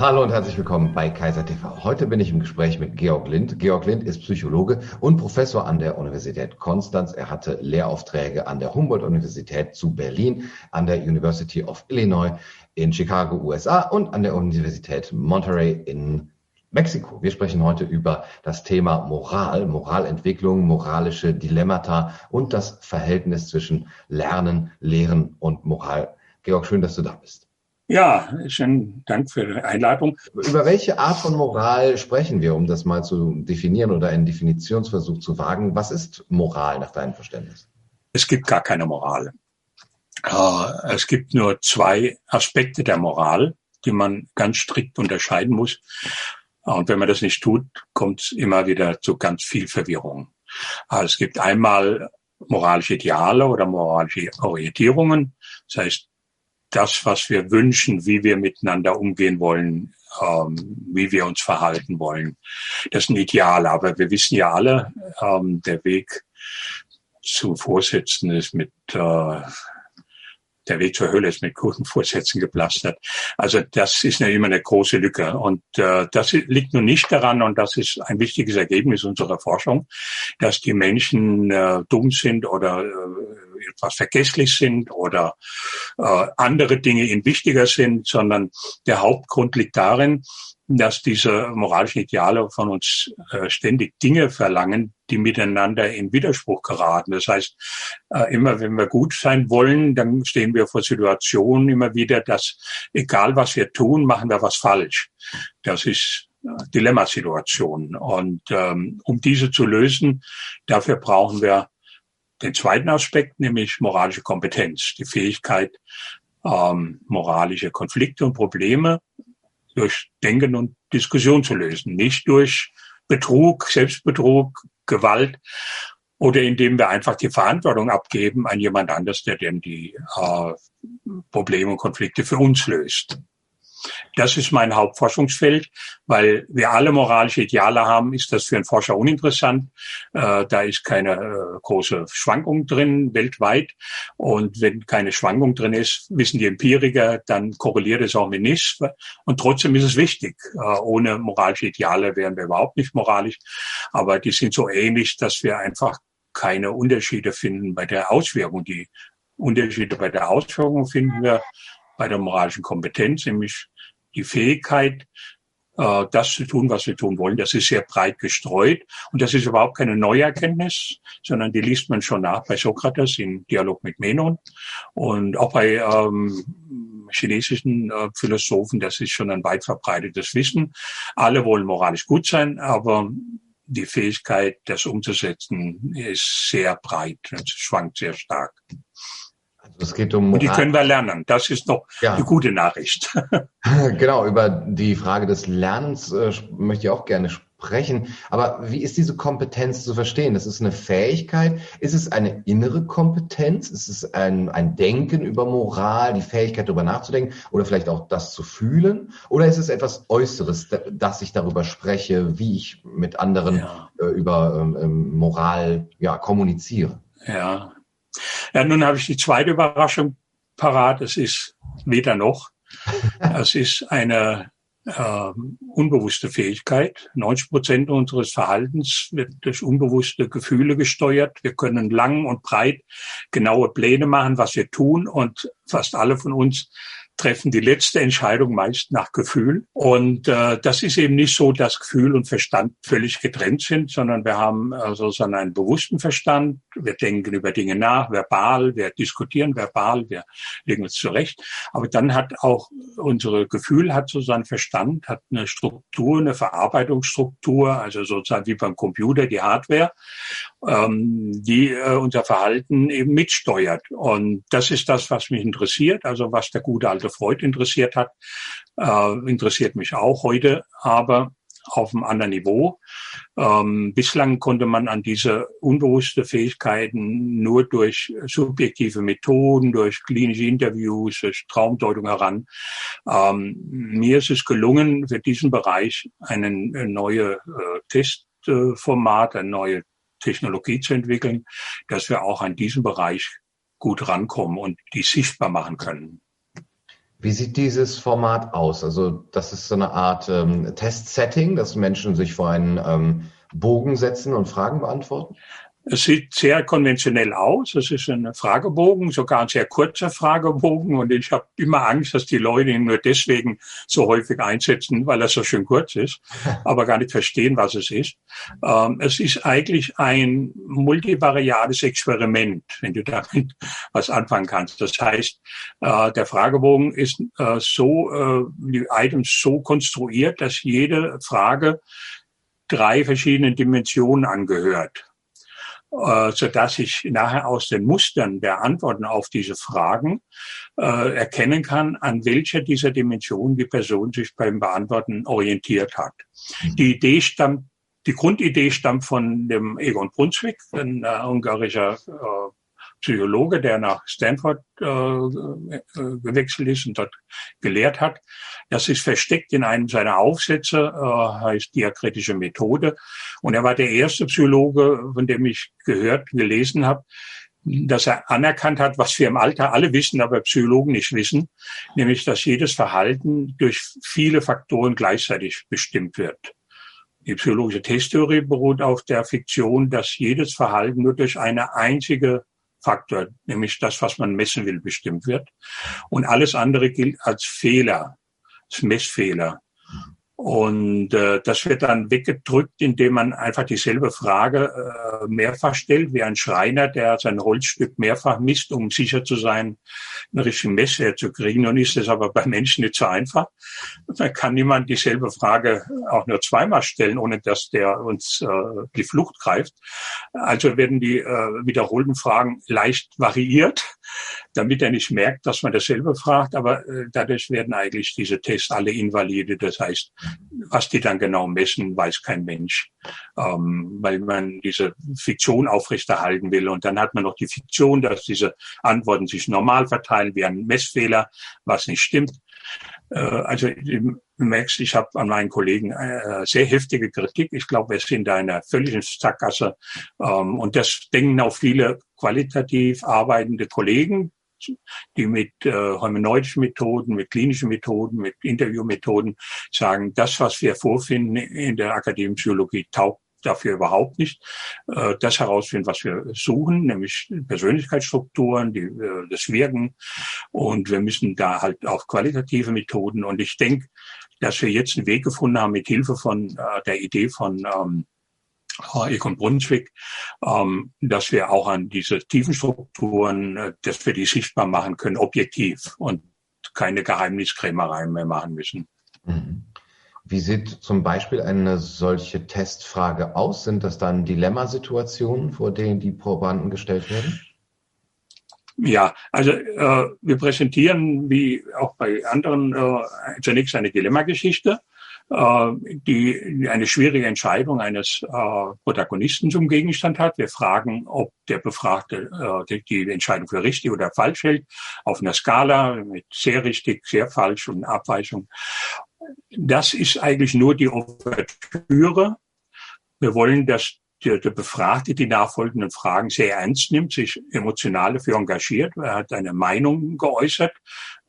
Hallo und herzlich willkommen bei Kaiser TV. Heute bin ich im Gespräch mit Georg Lind. Georg Lind ist Psychologe und Professor an der Universität Konstanz. Er hatte Lehraufträge an der Humboldt-Universität zu Berlin, an der University of Illinois in Chicago, USA und an der Universität Monterey in Mexiko. Wir sprechen heute über das Thema Moral, Moralentwicklung, moralische Dilemmata und das Verhältnis zwischen Lernen, Lehren und Moral. Georg, schön, dass du da bist. Ja, schönen Dank für die Einladung. Über welche Art von Moral sprechen wir, um das mal zu definieren oder einen Definitionsversuch zu wagen? Was ist Moral nach deinem Verständnis? Es gibt gar keine Moral. Äh, es gibt nur zwei Aspekte der Moral, die man ganz strikt unterscheiden muss. Und wenn man das nicht tut, kommt es immer wieder zu ganz viel Verwirrung. Also es gibt einmal moralische Ideale oder moralische Orientierungen. Das heißt, das, was wir wünschen, wie wir miteinander umgehen wollen, ähm, wie wir uns verhalten wollen. Das sind Ideale, aber wir wissen ja alle, ähm, der Weg zu Vorsitzenden ist mit äh, der Weg zur Hölle ist mit guten Vorsätzen gepflastert. Also das ist ja immer eine große Lücke. Und äh, das liegt nun nicht daran, und das ist ein wichtiges Ergebnis unserer Forschung, dass die Menschen äh, dumm sind oder äh, etwas vergesslich sind oder äh, andere Dinge ihnen wichtiger sind, sondern der Hauptgrund liegt darin, dass diese moralischen Ideale von uns äh, ständig Dinge verlangen, die miteinander in Widerspruch geraten. Das heißt, äh, immer wenn wir gut sein wollen, dann stehen wir vor Situationen immer wieder, dass egal was wir tun, machen wir was falsch. Das ist äh, Dilemmasituation. Und ähm, um diese zu lösen, dafür brauchen wir den zweiten Aspekt, nämlich moralische Kompetenz, die Fähigkeit, ähm, moralische Konflikte und Probleme durch Denken und Diskussion zu lösen, nicht durch Betrug, Selbstbetrug, Gewalt oder indem wir einfach die Verantwortung abgeben an jemand anders, der dann die äh, Probleme und Konflikte für uns löst. Das ist mein Hauptforschungsfeld, weil wir alle moralische Ideale haben, ist das für einen Forscher uninteressant. Äh, da ist keine äh, große Schwankung drin weltweit. Und wenn keine Schwankung drin ist, wissen die Empiriker, dann korreliert es auch mit nichts. Und trotzdem ist es wichtig. Äh, ohne moralische Ideale wären wir überhaupt nicht moralisch. Aber die sind so ähnlich, dass wir einfach keine Unterschiede finden bei der Auswirkung. Die Unterschiede bei der Auswirkung finden wir bei der moralischen Kompetenz, nämlich die Fähigkeit, äh, das zu tun, was wir tun wollen. Das ist sehr breit gestreut. Und das ist überhaupt keine neue Erkenntnis, sondern die liest man schon nach bei Sokrates im Dialog mit Menon und auch bei ähm, chinesischen äh, Philosophen. Das ist schon ein weit verbreitetes Wissen. Alle wollen moralisch gut sein, aber die Fähigkeit, das umzusetzen, ist sehr breit. Es schwankt sehr stark. Es geht um Und die können wir lernen. Das ist doch ja. die gute Nachricht. genau, über die Frage des Lernens äh, möchte ich auch gerne sprechen. Aber wie ist diese Kompetenz zu verstehen? Das ist eine Fähigkeit. Ist es eine innere Kompetenz? Ist es ein, ein Denken über Moral, die Fähigkeit darüber nachzudenken oder vielleicht auch das zu fühlen? Oder ist es etwas Äußeres, dass ich darüber spreche, wie ich mit anderen ja. äh, über ähm, ähm Moral ja, kommuniziere? Ja, ja, nun habe ich die zweite Überraschung parat. Es ist weder noch. Es ist eine äh, unbewusste Fähigkeit. 90 Prozent unseres Verhaltens wird durch unbewusste Gefühle gesteuert. Wir können lang und breit genaue Pläne machen, was wir tun und fast alle von uns treffen die letzte Entscheidung meist nach Gefühl. Und äh, das ist eben nicht so, dass Gefühl und Verstand völlig getrennt sind, sondern wir haben also so einen bewussten Verstand. Wir denken über Dinge nach, verbal, wir diskutieren verbal, wir legen uns zurecht. Aber dann hat auch unsere Gefühl hat so seinen Verstand, hat eine Struktur, eine Verarbeitungsstruktur, also sozusagen wie beim Computer die Hardware, ähm, die äh, unser Verhalten eben mitsteuert. Und das ist das, was mich interessiert, also was der gute alte Freud interessiert hat, äh, interessiert mich auch heute, aber auf einem anderen Niveau. Ähm, bislang konnte man an diese unbewusste Fähigkeiten nur durch subjektive Methoden, durch klinische Interviews, durch Traumdeutung heran. Ähm, mir ist es gelungen, für diesen Bereich einen, ein neue äh, Testformat, eine neue Technologie zu entwickeln, dass wir auch an diesem Bereich gut rankommen und die sichtbar machen können. Wie sieht dieses Format aus? Also das ist so eine Art ähm, Test-Setting, dass Menschen sich vor einen ähm, Bogen setzen und Fragen beantworten? Es sieht sehr konventionell aus. Es ist ein Fragebogen, sogar ein sehr kurzer Fragebogen. Und ich habe immer Angst, dass die Leute ihn nur deswegen so häufig einsetzen, weil er so schön kurz ist, aber gar nicht verstehen, was es ist. Ähm, es ist eigentlich ein multivariates Experiment, wenn du damit was anfangen kannst. Das heißt, äh, der Fragebogen ist äh, so, äh, die Items so konstruiert, dass jede Frage drei verschiedenen Dimensionen angehört so dass ich nachher aus den Mustern der Antworten auf diese Fragen äh, erkennen kann, an welcher dieser Dimensionen die Person sich beim Beantworten orientiert hat. Mhm. Die Idee stammt, die Grundidee stammt von dem Egon Brunswick, ein äh, ungarischer äh, Psychologe, der nach Stanford äh, äh, gewechselt ist und dort gelehrt hat. Das ist versteckt in einem seiner Aufsätze, äh, heißt diakritische Methode. Und er war der erste Psychologe, von dem ich gehört, gelesen habe, dass er anerkannt hat, was wir im Alter alle wissen, aber Psychologen nicht wissen, nämlich, dass jedes Verhalten durch viele Faktoren gleichzeitig bestimmt wird. Die psychologische Testtheorie beruht auf der Fiktion, dass jedes Verhalten nur durch eine einzige Faktor, nämlich das, was man messen will, bestimmt wird. Und alles andere gilt als Fehler, als Messfehler. Und äh, das wird dann weggedrückt, indem man einfach dieselbe Frage äh, mehrfach stellt, wie ein Schreiner, der sein Holzstück mehrfach misst, um sicher zu sein, eine richtige Messe herzukriegen. Und ist das aber bei Menschen nicht so einfach. Da kann niemand dieselbe Frage auch nur zweimal stellen, ohne dass der uns äh, die Flucht greift. Also werden die äh, wiederholten Fragen leicht variiert, damit er nicht merkt, dass man dasselbe fragt. Aber äh, dadurch werden eigentlich diese Tests alle invalide. Das heißt, was die dann genau messen, weiß kein Mensch, ähm, weil man diese Fiktion aufrechterhalten will. Und dann hat man noch die Fiktion, dass diese Antworten sich normal verteilen wie ein Messfehler, was nicht stimmt. Äh, also du merkst, ich habe an meinen Kollegen äh, sehr heftige Kritik. Ich glaube, wir sind da in einer völligen Sackgasse. Ähm, und das denken auch viele qualitativ arbeitende Kollegen, die mit äh, hermeneutischen Methoden, mit klinischen Methoden, mit Interviewmethoden sagen, das, was wir vorfinden in der akademischen Psychologie, taugt dafür überhaupt nicht. Äh, das herausfinden, was wir suchen, nämlich Persönlichkeitsstrukturen, die, äh, das Wirken. Und wir müssen da halt auf qualitative Methoden. Und ich denke, dass wir jetzt einen Weg gefunden haben mit Hilfe von äh, der Idee von ähm, Egon Brunswick, ähm, dass wir auch an diese tiefen Strukturen, äh, dass wir die sichtbar machen können, objektiv und keine Geheimniskrämerei mehr machen müssen. Mhm. Wie sieht zum Beispiel eine solche Testfrage aus? Sind das dann Dilemmasituationen, vor denen die Probanden gestellt werden? Ja, also äh, wir präsentieren wie auch bei anderen äh, zunächst eine Dilemmageschichte äh, die eine schwierige Entscheidung eines äh, Protagonisten zum Gegenstand hat. Wir fragen, ob der Befragte äh, die Entscheidung für richtig oder falsch hält, auf einer Skala mit sehr richtig, sehr falsch und Abweichung. Das ist eigentlich nur die Ouvertüre. Wir wollen, dass der, der Befragte die nachfolgenden Fragen sehr ernst nimmt, sich emotional dafür engagiert. Er hat eine Meinung geäußert.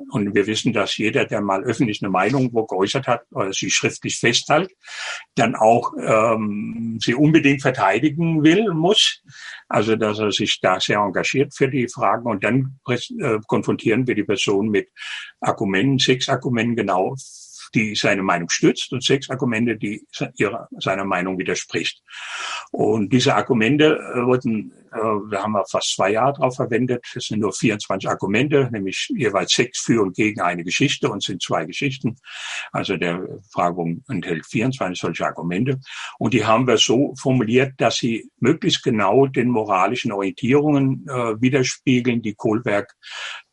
Und wir wissen, dass jeder, der mal öffentlich eine Meinung wo geäußert hat oder sie schriftlich festhält, dann auch ähm, sie unbedingt verteidigen will, muss. Also dass er sich da sehr engagiert für die Fragen. Und dann äh, konfrontieren wir die Person mit Argumenten, sechs Argumenten genau die seine Meinung stützt und sechs Argumente, die ihrer, seiner Meinung widerspricht. Und diese Argumente äh, wurden, äh, wir haben fast zwei Jahre darauf verwendet. Es sind nur 24 Argumente, nämlich jeweils sechs für und gegen eine Geschichte und sind zwei Geschichten. Also der Fragebogen enthält 24 solche Argumente. Und die haben wir so formuliert, dass sie möglichst genau den moralischen Orientierungen äh, widerspiegeln, die Kohlberg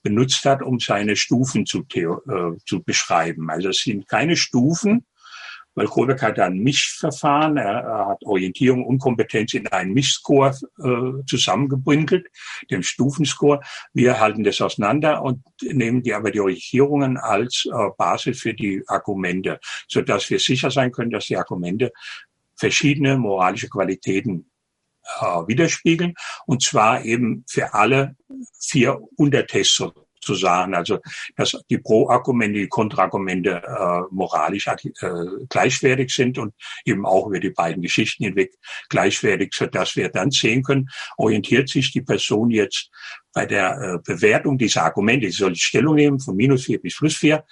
benutzt hat, um seine Stufen zu, äh, zu beschreiben. Also es sind keine Stufen, weil Kohlberg hat ein Mischverfahren, er, er hat Orientierung und Kompetenz in einen Mischscore äh, zusammengebündelt, dem Stufenscore. Wir halten das auseinander und nehmen die aber die Orientierungen als äh, Basis für die Argumente, so dass wir sicher sein können, dass die Argumente verschiedene moralische Qualitäten äh, widerspiegeln. Und zwar eben für alle vier Untertests zu sagen, also dass die Pro-Argumente, die Kontraargumente äh, moralisch äh, gleichwertig sind und eben auch über die beiden Geschichten hinweg gleichwertig, so dass wir dann sehen können, orientiert sich die Person jetzt bei der äh, Bewertung dieser Argumente, sie soll Stellung nehmen von minus vier bis plus vier,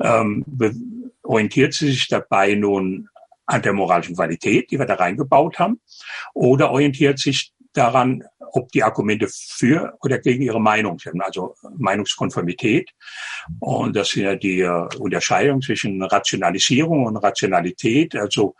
ähm, orientiert sie sich dabei nun an der moralischen Qualität, die wir da reingebaut haben, oder orientiert sich daran, ob die Argumente für oder gegen ihre Meinung sind, also Meinungskonformität. Und das ist ja die äh, Unterscheidung zwischen Rationalisierung und Rationalität, also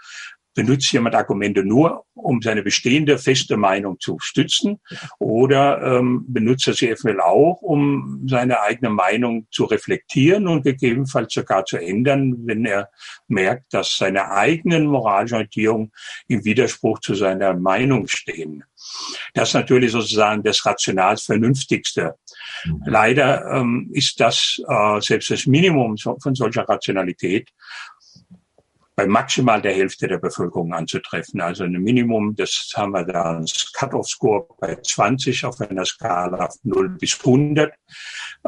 benutzt jemand Argumente nur, um seine bestehende feste Meinung zu stützen oder ähm, benutzt er sie eventuell auch, um seine eigene Meinung zu reflektieren und gegebenenfalls sogar zu ändern, wenn er merkt, dass seine eigenen moralischen Orientierungen im Widerspruch zu seiner Meinung stehen. Das ist natürlich sozusagen das rational Vernünftigste. Mhm. Leider ähm, ist das äh, selbst das Minimum von solcher Rationalität bei maximal der Hälfte der Bevölkerung anzutreffen. Also ein Minimum, das haben wir da als Cut-off-Score bei 20 auf einer Skala von 0 bis 100.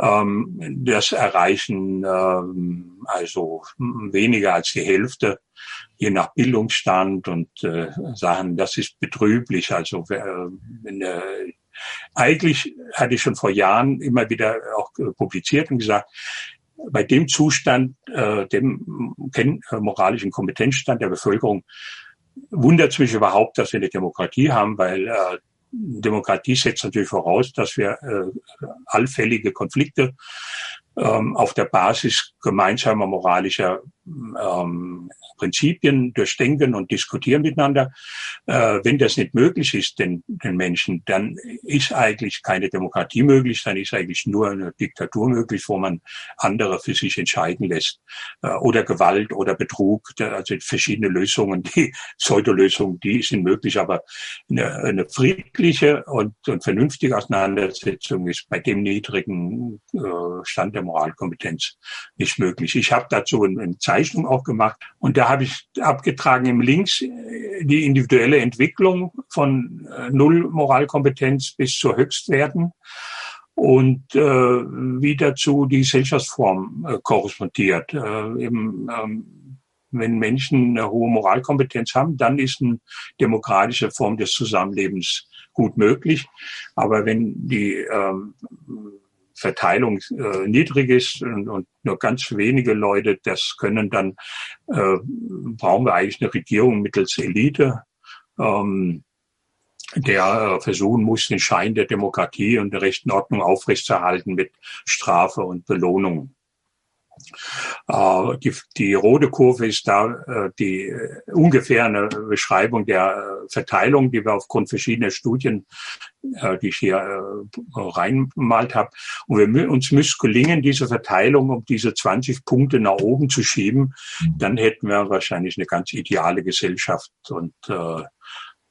Ähm, das erreichen ähm, also weniger als die Hälfte, je nach Bildungsstand und äh, sagen, das ist betrüblich. Also äh, äh, eigentlich hatte ich schon vor Jahren immer wieder auch publiziert und gesagt, bei dem Zustand, äh, dem äh, moralischen Kompetenzstand der Bevölkerung, wundert es mich überhaupt, dass wir eine Demokratie haben, weil äh, Demokratie setzt natürlich voraus, dass wir äh, allfällige Konflikte ähm, auf der Basis gemeinsamer moralischer ähm, Prinzipien durchdenken und diskutieren miteinander. Äh, wenn das nicht möglich ist, den, den Menschen, dann ist eigentlich keine Demokratie möglich, dann ist eigentlich nur eine Diktatur möglich, wo man andere für sich entscheiden lässt. Äh, oder Gewalt oder Betrug, also verschiedene Lösungen, die Pseudolösungen, die sind möglich, aber eine, eine friedliche und, und vernünftige Auseinandersetzung ist bei dem niedrigen äh, Stand der Moralkompetenz nicht möglich. Ich habe dazu eine Zeichnung auch gemacht und da habe ich abgetragen im Links äh, die individuelle Entwicklung von äh, Null Moralkompetenz bis zu Höchstwerten und äh, wie dazu die Gesellschaftsform äh, korrespondiert. Äh, eben, ähm, wenn Menschen eine hohe Moralkompetenz haben, dann ist eine demokratische Form des Zusammenlebens gut möglich. Aber wenn die ähm, Verteilung äh, niedrig ist und, und, nur ganz wenige Leute das können, dann äh, brauchen wir eigentlich eine Regierung mittels Elite, ähm, der äh, versuchen muss, den Schein der Demokratie und der rechten Ordnung aufrechtzuerhalten mit Strafe und Belohnung. Äh, die, die rote Kurve ist da äh, die äh, ungefähr eine Beschreibung der Verteilung, die wir aufgrund verschiedener Studien, die ich hier reinmalt habe. Und wir, uns müsste gelingen, diese Verteilung um diese 20 Punkte nach oben zu schieben. Mhm. Dann hätten wir wahrscheinlich eine ganz ideale Gesellschaft und äh,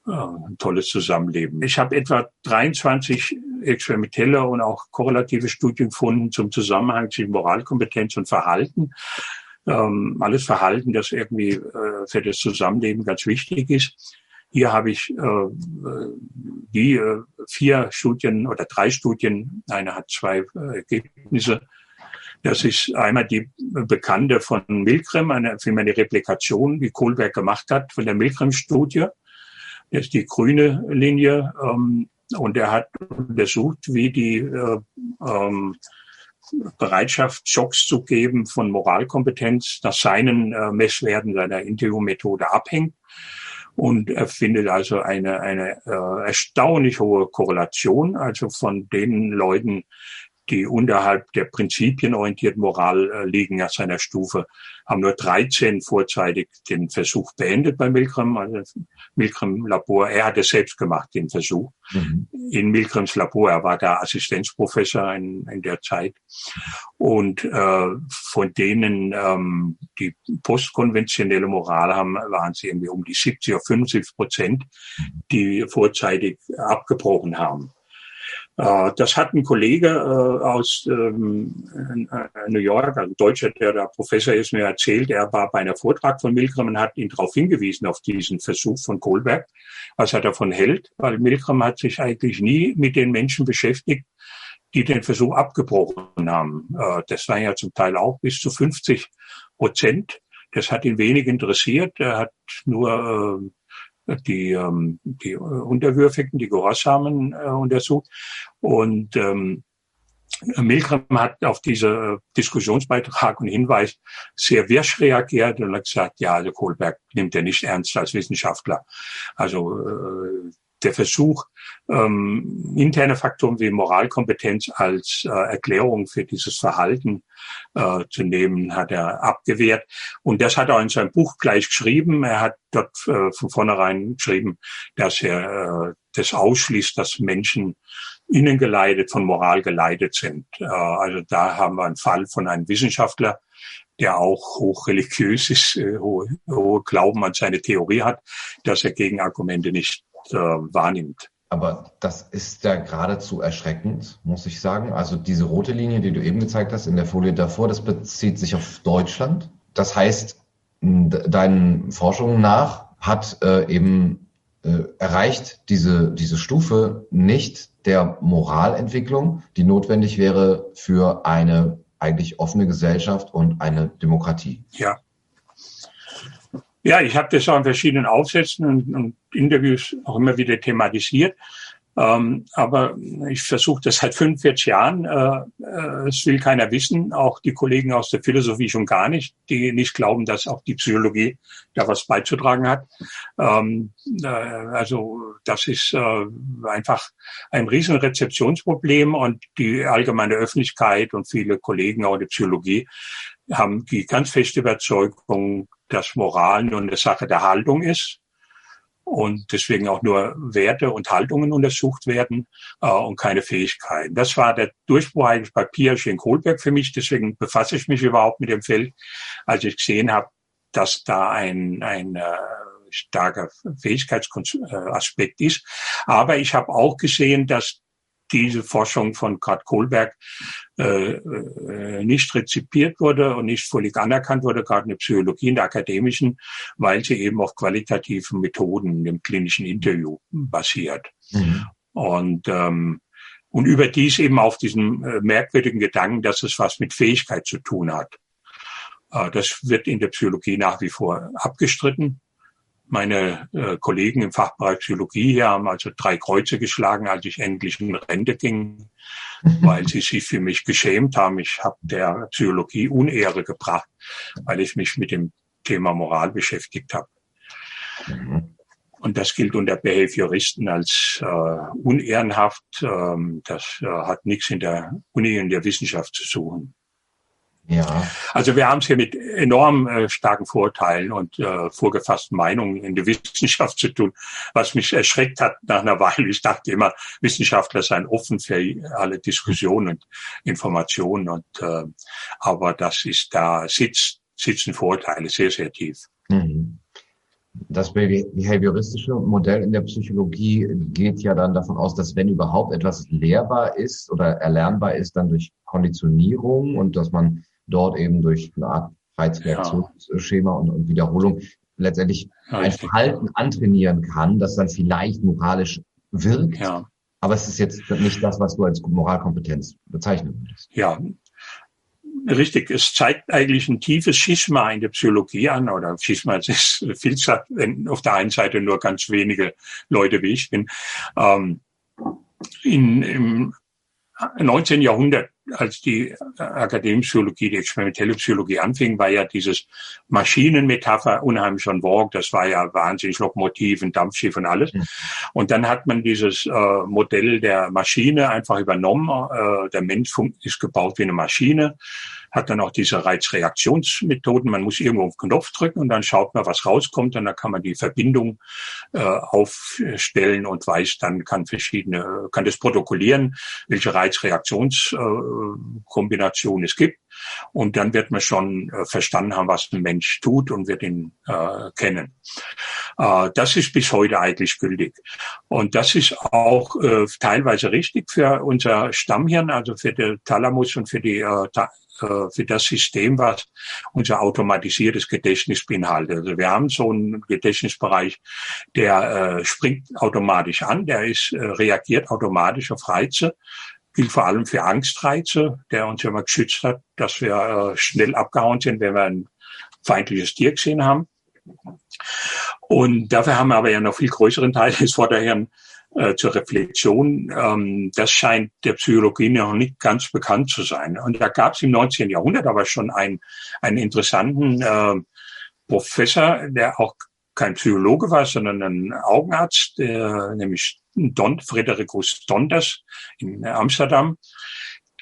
ein tolles Zusammenleben. Ich habe etwa 23 experimentelle und auch korrelative Studien gefunden zum Zusammenhang zwischen Moralkompetenz und Verhalten. Ähm, alles Verhalten, das irgendwie äh, für das Zusammenleben ganz wichtig ist. Hier habe ich äh, die äh, vier Studien oder drei Studien, eine hat zwei äh, Ergebnisse. Das ist einmal die bekannte von Milgram, eine, eine Replikation, die Kohlberg gemacht hat, von der Milgram-Studie. Das ist die grüne Linie. Ähm, und er hat untersucht, wie die äh, ähm, Bereitschaft, Schocks zu geben von Moralkompetenz nach seinen äh, Messwerten seiner Interview-Methode abhängt. Und er findet also eine, eine äh, erstaunlich hohe Korrelation, also von den Leuten, die unterhalb der prinzipienorientierten Moral äh, liegen nach seiner Stufe, haben nur 13 vorzeitig den Versuch beendet bei Milgram, also Milgram Labor. Er hat es selbst gemacht, den Versuch. Mhm. In Milgrams Labor, er war da Assistenzprofessor in, in der Zeit. Und äh, von denen, ähm, die postkonventionelle Moral haben, waren sie irgendwie um die 70 oder 75 Prozent, die vorzeitig abgebrochen haben. Äh, das hat ein Kollege äh, aus ähm, äh, New York, also ein Deutscher, der da Professor ist, mir erzählt. Er war bei einer Vortrag von Milgram und hat ihn darauf hingewiesen, auf diesen Versuch von Kohlberg, was er davon hält, weil Milgram hat sich eigentlich nie mit den Menschen beschäftigt, die den Versuch abgebrochen haben. Das waren ja zum Teil auch bis zu 50 Prozent. Das hat ihn wenig interessiert. Er hat nur die, ähm, die Unterwürfigen, die Gehorsamen äh, untersucht. Und ähm, Milgram hat auf diese Diskussionsbeitrag und Hinweis sehr wirsch reagiert und hat gesagt, ja, also Kohlberg nimmt er nicht ernst als Wissenschaftler. Also äh, der Versuch, ähm, interne Faktoren wie Moralkompetenz als äh, Erklärung für dieses Verhalten äh, zu nehmen, hat er abgewehrt. Und das hat er in seinem Buch gleich geschrieben. Er hat dort äh, von vornherein geschrieben, dass er äh, das ausschließt, dass Menschen innen geleitet, von Moral geleitet sind. Äh, also da haben wir einen Fall von einem Wissenschaftler, der auch hochreligiös ist, äh, hohe, hohe Glauben an seine Theorie hat, dass er Gegenargumente nicht äh, wahrnimmt. Aber das ist ja geradezu erschreckend, muss ich sagen. Also diese rote Linie, die du eben gezeigt hast in der Folie davor, das bezieht sich auf Deutschland. Das heißt, deinen Forschungen nach hat äh, eben äh, erreicht diese, diese Stufe nicht der Moralentwicklung, die notwendig wäre für eine eigentlich offene Gesellschaft und eine Demokratie. Ja. Ja, ich habe das auch in verschiedenen Aufsätzen und, und Interviews auch immer wieder thematisiert. Ähm, aber ich versuche das seit 45 Jahren. Äh, äh, es will keiner wissen, auch die Kollegen aus der Philosophie schon gar nicht, die nicht glauben, dass auch die Psychologie da was beizutragen hat. Ähm, äh, also das ist äh, einfach ein riesen Rezeptionsproblem und die allgemeine Öffentlichkeit und viele Kollegen auch in der Psychologie haben die ganz feste Überzeugung, dass Moral nur eine Sache der Haltung ist und deswegen auch nur Werte und Haltungen untersucht werden äh, und keine Fähigkeiten. Das war der Durchbruch eigentlich bei Piaget Kohlberg für mich. Deswegen befasse ich mich überhaupt mit dem Feld, als ich gesehen habe, dass da ein, ein äh, starker Fähigkeitsaspekt ist. Aber ich habe auch gesehen, dass diese Forschung von Kurt Kohlberg äh, äh, nicht rezipiert wurde und nicht völlig anerkannt wurde, gerade in der Psychologie, in der akademischen, weil sie eben auf qualitativen Methoden im klinischen Interview basiert. Mhm. Und ähm, und überdies eben auf diesen äh, merkwürdigen Gedanken, dass es was mit Fähigkeit zu tun hat. Äh, das wird in der Psychologie nach wie vor abgestritten. Meine äh, Kollegen im Fachbereich Psychologie hier haben also drei Kreuze geschlagen, als ich endlich in Rente ging, weil sie sich für mich geschämt haben. Ich habe der Psychologie Unehre gebracht, weil ich mich mit dem Thema Moral beschäftigt habe. Mhm. Und das gilt unter Behavioristen als äh, unehrenhaft. Ähm, das äh, hat nichts in der Uni in der Wissenschaft zu suchen. Ja. Also wir haben es hier mit enorm äh, starken Vorteilen und äh, vorgefassten Meinungen in der Wissenschaft zu tun, was mich erschreckt hat nach einer Weile. Ich dachte immer, Wissenschaftler seien offen für alle Diskussionen und Informationen. Und äh, aber das ist da sitzt, sitzen Vorteile sehr, sehr tief. Mhm. Das behavioristische Modell in der Psychologie geht ja dann davon aus, dass wenn überhaupt etwas lehrbar ist oder erlernbar ist, dann durch Konditionierung und dass man dort eben durch eine Art Reizreaktionsschema ja. und, und, Wiederholung letztendlich ja, ein Verhalten antrainieren kann, das dann vielleicht moralisch wirkt. Ja. Aber es ist jetzt nicht das, was du als Moralkompetenz bezeichnen würdest. Ja, richtig. Es zeigt eigentlich ein tiefes Schisma in der Psychologie an, oder Schisma ist viel auf der einen Seite nur ganz wenige Leute wie ich bin. Ähm, in, Im 19. Jahrhundert als die akademische Psychologie, die experimentelle Psychologie anfing, war ja dieses Maschinenmetapher unheimlich schon Vogue. Das war ja wahnsinnig Lokomotiven, Dampfschiff und alles. Mhm. Und dann hat man dieses äh, Modell der Maschine einfach übernommen. Äh, der Mensch ist gebaut wie eine Maschine hat dann auch diese Reizreaktionsmethoden. Man muss irgendwo auf den Knopf drücken und dann schaut man, was rauskommt und dann kann man die Verbindung äh, aufstellen und weiß, dann kann verschiedene, kann das protokollieren, welche Reizreaktionskombination äh, es gibt. Und dann wird man schon äh, verstanden haben, was ein Mensch tut und wird ihn äh, kennen. Äh, das ist bis heute eigentlich gültig. Und das ist auch äh, teilweise richtig für unser Stammhirn, also für den Thalamus und für die äh, für das System, was unser automatisiertes Gedächtnis beinhaltet. Also wir haben so einen Gedächtnisbereich, der äh, springt automatisch an, der ist, äh, reagiert automatisch auf Reize gilt vor allem für Angstreize, der uns immer geschützt hat, dass wir äh, schnell abgehauen sind, wenn wir ein feindliches Tier gesehen haben. Und dafür haben wir aber ja noch viel größeren Teil des Vorderhirn äh, zur Reflexion. Ähm, das scheint der Psychologie noch nicht ganz bekannt zu sein. Und da gab es im 19. Jahrhundert aber schon einen, einen interessanten äh, Professor, der auch kein Psychologe war, sondern ein Augenarzt, der, nämlich Don, Fredericus Donders in Amsterdam.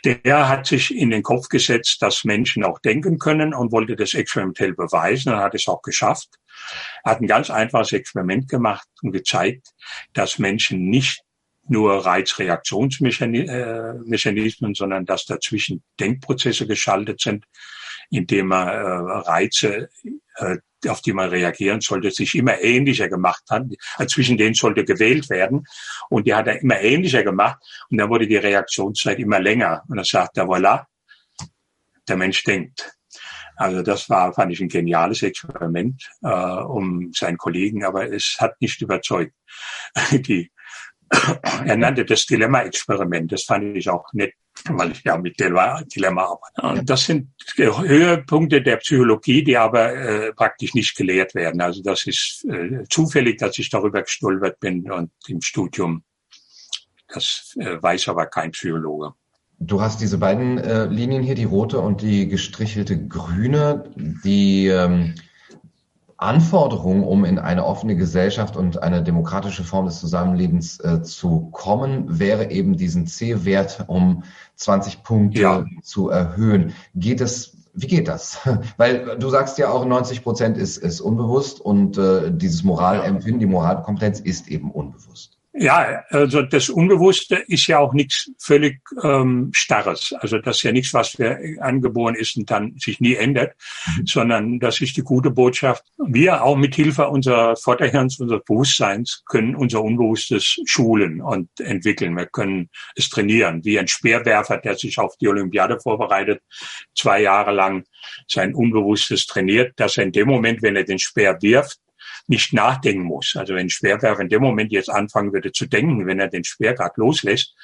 Der hat sich in den Kopf gesetzt, dass Menschen auch denken können und wollte das experimentell beweisen und hat es auch geschafft. Er hat ein ganz einfaches Experiment gemacht und gezeigt, dass Menschen nicht nur Reizreaktionsmechanismen, sondern dass dazwischen Denkprozesse geschaltet sind, indem man äh, Reize äh, auf die man reagieren sollte, sich immer ähnlicher gemacht hat. Zwischen denen sollte gewählt werden. Und die hat er immer ähnlicher gemacht. Und dann wurde die Reaktionszeit immer länger. Und dann sagt er, voilà, der Mensch denkt. Also das war, fand ich, ein geniales Experiment äh, um seinen Kollegen, aber es hat nicht überzeugt. Die, er nannte das Dilemma-Experiment. Das fand ich auch nett weil ich ja mit Dilemma arbeite. Das sind Höhepunkte der Psychologie, die aber äh, praktisch nicht gelehrt werden. Also das ist äh, zufällig, dass ich darüber gestolpert bin und im Studium. Das äh, weiß aber kein Psychologe. Du hast diese beiden äh, Linien hier, die rote und die gestrichelte grüne, die ähm, Anforderung, um in eine offene Gesellschaft und eine demokratische Form des Zusammenlebens äh, zu kommen, wäre eben diesen C-Wert um 20 Punkte ja. zu erhöhen. Geht es wie geht das? Weil du sagst ja auch, 90 Prozent ist, ist unbewusst und äh, dieses Moralempfinden, die Moralkompetenz ist eben unbewusst. Ja, also das Unbewusste ist ja auch nichts völlig ähm, Starres. Also das ist ja nichts, was wir angeboren ist und dann sich nie ändert, mhm. sondern das ist die gute Botschaft. Wir auch mit Hilfe unserer Vorderhirns, unseres Bewusstseins können unser Unbewusstes schulen und entwickeln. Wir können es trainieren, wie ein Speerwerfer, der sich auf die Olympiade vorbereitet, zwei Jahre lang sein Unbewusstes trainiert, dass er in dem Moment, wenn er den Speer wirft, nicht nachdenken muss. Also wenn ein Speerwerfer in dem Moment jetzt anfangen würde zu denken, wenn er den Speer gerade loslässt,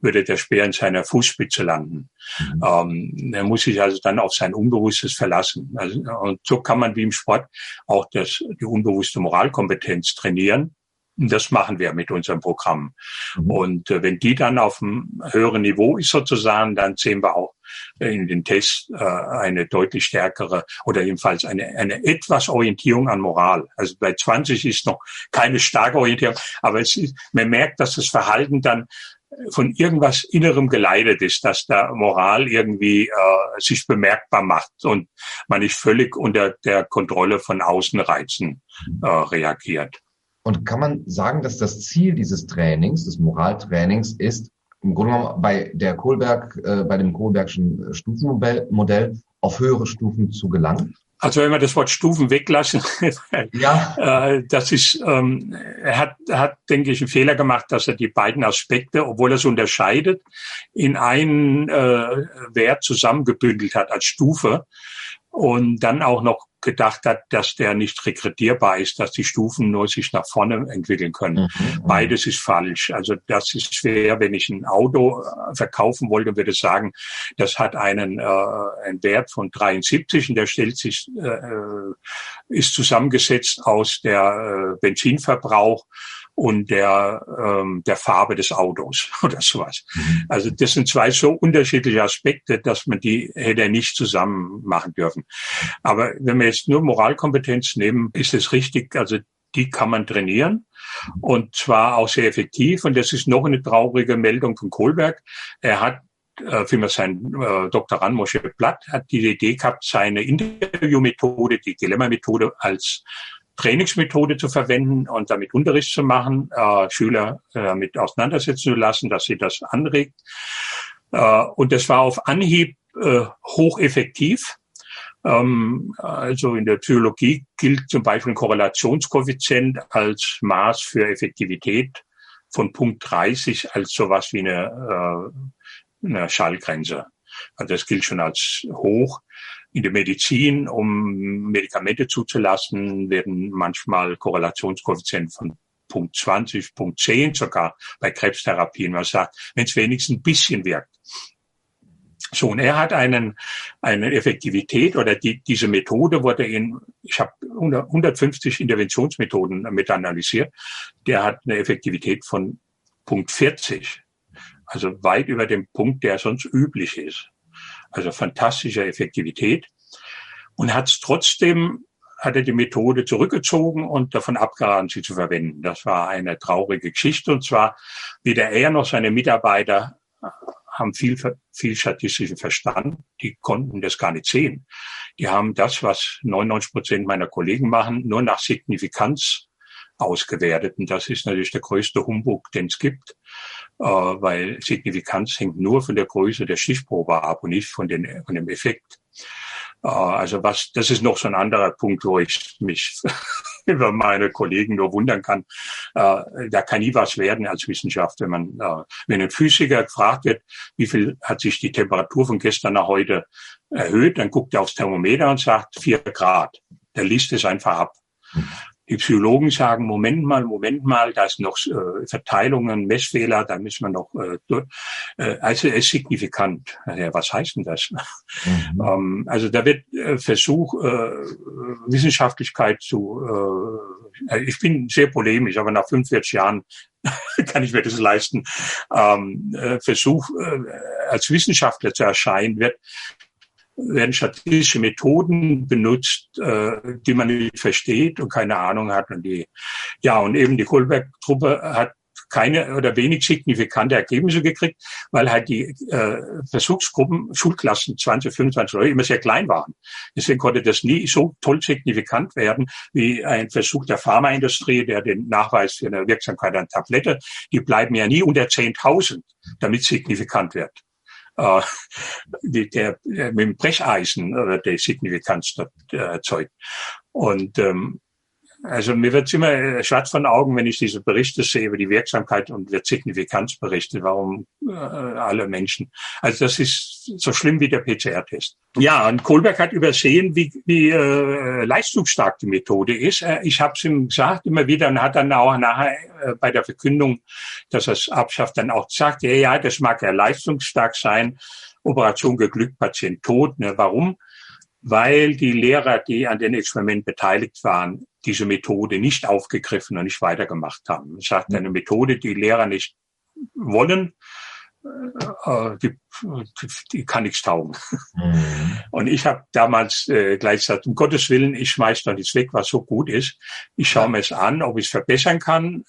würde der Speer in seiner Fußspitze landen. Mhm. Ähm, er muss sich also dann auf sein Unbewusstes verlassen. Also, und so kann man wie im Sport auch das, die unbewusste Moralkompetenz trainieren. Das machen wir mit unserem Programm. Mhm. Und äh, wenn die dann auf einem höheren Niveau ist sozusagen, dann sehen wir auch in den Tests äh, eine deutlich stärkere oder jedenfalls eine, eine etwas Orientierung an Moral. Also bei 20 ist noch keine starke Orientierung, aber es ist, man merkt, dass das Verhalten dann von irgendwas Innerem geleitet ist, dass da Moral irgendwie äh, sich bemerkbar macht und man nicht völlig unter der Kontrolle von Außenreizen äh, reagiert. Und kann man sagen, dass das Ziel dieses Trainings, des Moraltrainings, ist, im Grunde genommen bei der Kohlberg, äh, bei dem Kohlbergschen Stufenmodell auf höhere Stufen zu gelangen? Also wenn wir das Wort Stufen weglassen, ja. äh, das ist, ähm, er hat, hat, denke ich, einen Fehler gemacht, dass er die beiden Aspekte, obwohl er es unterscheidet, in einen äh, Wert zusammengebündelt hat als Stufe und dann auch noch gedacht hat, dass der nicht rekretierbar ist, dass die Stufen nur sich nach vorne entwickeln können. Mhm. mhm. Beides ist falsch. Also das ist schwer, wenn ich ein Auto äh, verkaufen wollte, würde ich sagen, das hat einen, äh, einen Wert von 73 und der stellt sich, äh, äh, ist zusammengesetzt aus der äh, Benzinverbrauch und der, ähm, der Farbe des Autos oder sowas. Mhm. Also das sind zwei so unterschiedliche Aspekte, dass man die hätte nicht zusammen machen dürfen. Aber wenn wir jetzt nur Moralkompetenz nehmen, ist es richtig, also die kann man trainieren und zwar auch sehr effektiv. Und das ist noch eine traurige Meldung von Kohlberg. Er hat äh, vielmehr sein äh, Doktorand Moshe Blatt hat die Idee gehabt, seine Interviewmethode, die Dilemma-Methode als Trainingsmethode zu verwenden und damit Unterricht zu machen, äh, Schüler äh, mit auseinandersetzen zu lassen, dass sie das anregt. Äh, und das war auf Anhieb äh, hocheffektiv. Ähm, also in der Psychologie gilt zum Beispiel ein Korrelationskoeffizient als Maß für Effektivität von Punkt 30 als sowas wie eine, äh, eine Schallgrenze. Also das gilt schon als hoch. In der Medizin, um Medikamente zuzulassen, werden manchmal Korrelationskoeffizienten von Punkt 20, Punkt 10 sogar bei Krebstherapien. Man sagt, wenn es wenigstens ein bisschen wirkt. So, und er hat einen, eine Effektivität oder die, diese Methode wurde in, ich habe 150 Interventionsmethoden mit analysiert, der hat eine Effektivität von Punkt 40, also weit über dem Punkt, der sonst üblich ist. Also fantastische Effektivität und hat trotzdem hat er die Methode zurückgezogen und davon abgeraten, sie zu verwenden. Das war eine traurige Geschichte. Und zwar weder er noch seine Mitarbeiter haben viel, viel statistischen Verstand. Die konnten das gar nicht sehen. Die haben das, was 99 Prozent meiner Kollegen machen, nur nach Signifikanz ausgewertet. Und das ist natürlich der größte Humbug, den es gibt, äh, weil Signifikanz hängt nur von der Größe der Stichprobe ab und nicht von, den, von dem Effekt. Äh, also was, das ist noch so ein anderer Punkt, wo ich mich über meine Kollegen nur wundern kann. Äh, da kann nie was werden als Wissenschaft, wenn man, äh, wenn ein Physiker gefragt wird, wie viel hat sich die Temperatur von gestern nach heute erhöht, dann guckt er aufs Thermometer und sagt vier Grad. Der liest es einfach ab. Die Psychologen sagen, Moment mal, Moment mal, da ist noch äh, Verteilungen, Messfehler, da müssen wir noch, äh, äh, also es ist signifikant. Ja, was heißt denn das? Mhm. ähm, also da wird äh, Versuch, äh, Wissenschaftlichkeit zu, äh, ich bin sehr polemisch, aber nach 45 Jahren kann ich mir das leisten, ähm, äh, Versuch äh, als Wissenschaftler zu erscheinen, wird werden statistische Methoden benutzt, äh, die man nicht versteht und keine Ahnung hat. Und die, ja, und eben die Kohlberg-Truppe hat keine oder wenig signifikante Ergebnisse gekriegt, weil halt die äh, Versuchsgruppen, Schulklassen, 20, 25 Leute, immer sehr klein waren. Deswegen konnte das nie so toll signifikant werden wie ein Versuch der Pharmaindustrie, der den Nachweis für eine Wirksamkeit an Tablette, die bleiben ja nie unter 10.000, damit signifikant wird äh, die, der, mit dem Brecheisen oder der Signifikanz dort äh, erzeugt. Und ähm, also mir wird immer äh, schwarz von Augen, wenn ich diese Berichte sehe über die Wirksamkeit und wird Signifikanz berichtet. Warum äh, alle Menschen? Also das ist so schlimm wie der PCR-Test. Ja, und Kohlberg hat übersehen, wie, wie äh, leistungsstark die Methode ist. Äh, ich habe es ihm gesagt immer wieder und hat dann auch nachher äh, bei der Verkündung, dass er es abschafft, dann auch gesagt, ja, ja, das mag ja leistungsstark sein. Operation geglückt, Patient tot. Ne? Warum? Weil die Lehrer, die an dem Experiment beteiligt waren, diese Methode nicht aufgegriffen und nicht weitergemacht haben. Es sagt eine Methode, die Lehrer nicht wollen, äh, die, die, die kann nichts taugen. Mhm. Und ich habe damals äh, gleich gesagt, um Gottes Willen, ich schmeiß doch nichts weg, was so gut ist. Ich schaue mir es an, ob ich es verbessern kann.